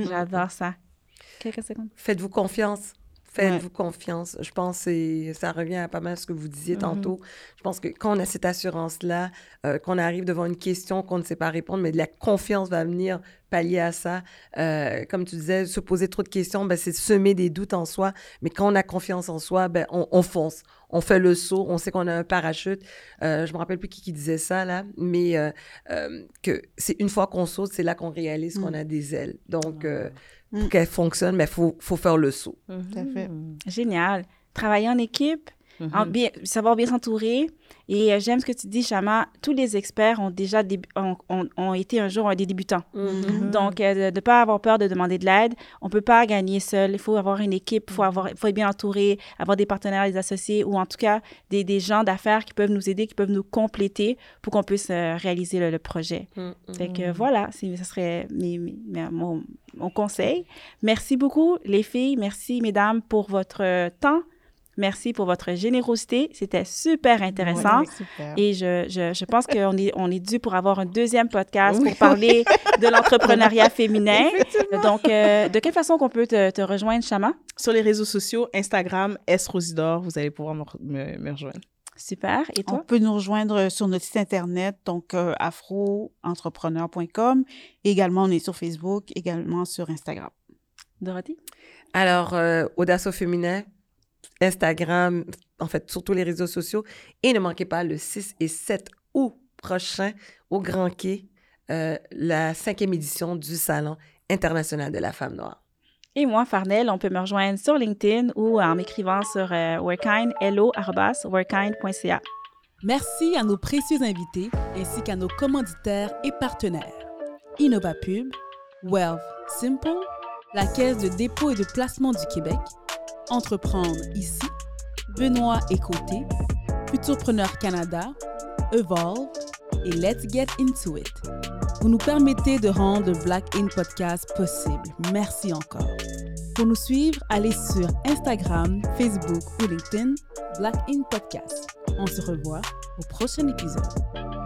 J'adore ça. Quelques secondes. Faites-vous confiance. Faites-vous confiance. Je pense que ça revient à pas mal ce que vous disiez Mhm. tantôt. Je pense que quand on a cette assurance-là, euh, qu'on arrive devant une question qu'on ne sait pas répondre, mais de la confiance va venir pallier à ça. Euh, comme tu disais, se poser trop de questions, ben, c'est semer des doutes en soi. Mais quand on a confiance en soi, ben, on, on fonce. On fait le saut. On sait qu'on a un parachute. Euh, je me rappelle plus qui, qui disait ça, là, mais euh, que c'est une fois qu'on saute, c'est là qu'on réalise Mm. qu'on a des ailes. Donc, Mm. Pour qu'elle fonctionne, il faut, faut faire le saut. tout à fait Génial. Travailler en équipe, Mhm. en bien, savoir bien s'entourer. Et euh, j'aime ce que tu dis, Chama. Tous les experts ont déjà ont, ont- ont été un jour des débutants. Mhm. Donc, euh, de ne pas avoir peur de demander de l'aide. On ne peut pas gagner seul. Il faut avoir une équipe, il faut, avoir, il faut être bien entouré, avoir des partenaires, des associés ou en tout cas des, des gens d'affaires qui peuvent nous aider, qui peuvent nous compléter pour qu'on puisse euh, réaliser le, le projet. Fait que voilà, c'est- ce serait mes- mes- mes- mon, mon conseil. Merci beaucoup, les filles. Merci, mesdames, pour votre euh, temps. Merci pour votre générosité. C'était super intéressant. Super. Et je, je, je pense qu'on est, on est dû pour avoir un deuxième podcast Oui. pour parler de l'entrepreneuriat *laughs* féminin. Donc, euh, de quelle façon qu'on peut te, te rejoindre, Chama? Sur les réseaux sociaux, Instagram, S Rosidor, vous allez pouvoir me, re- me- me rejoindre. Super. Et On toi? peut nous rejoindre sur notre site internet, donc euh, afroentrepreneur.com. Également, on est sur Facebook, également sur Instagram. Dorothy? Alors, euh, Audace au féminin, Instagram, en fait, sur tous les réseaux sociaux. Et ne manquez pas le 6 et 7 août prochain au Grand Quai, euh, la cinquième édition du Salon international de la femme noire. Et moi, Farnell, on peut me rejoindre sur LinkedIn ou en m'écrivant sur euh, workind, hello, arrobas, workind.ca. Merci à nos précieux invités ainsi qu'à nos commanditaires et partenaires. InnovaPub, Wealth Simple, la Caisse de dépôt et de placement du Québec, Entreprendre ici, Benoît et Côté, Futurpreneur Canada, Evolve et Let's Get Into It. Vous nous permettez de rendre Black In Podcast possible. Merci encore. Pour nous suivre, allez sur Instagram, Facebook ou LinkedIn, Black In Podcast. On se revoit au prochain épisode.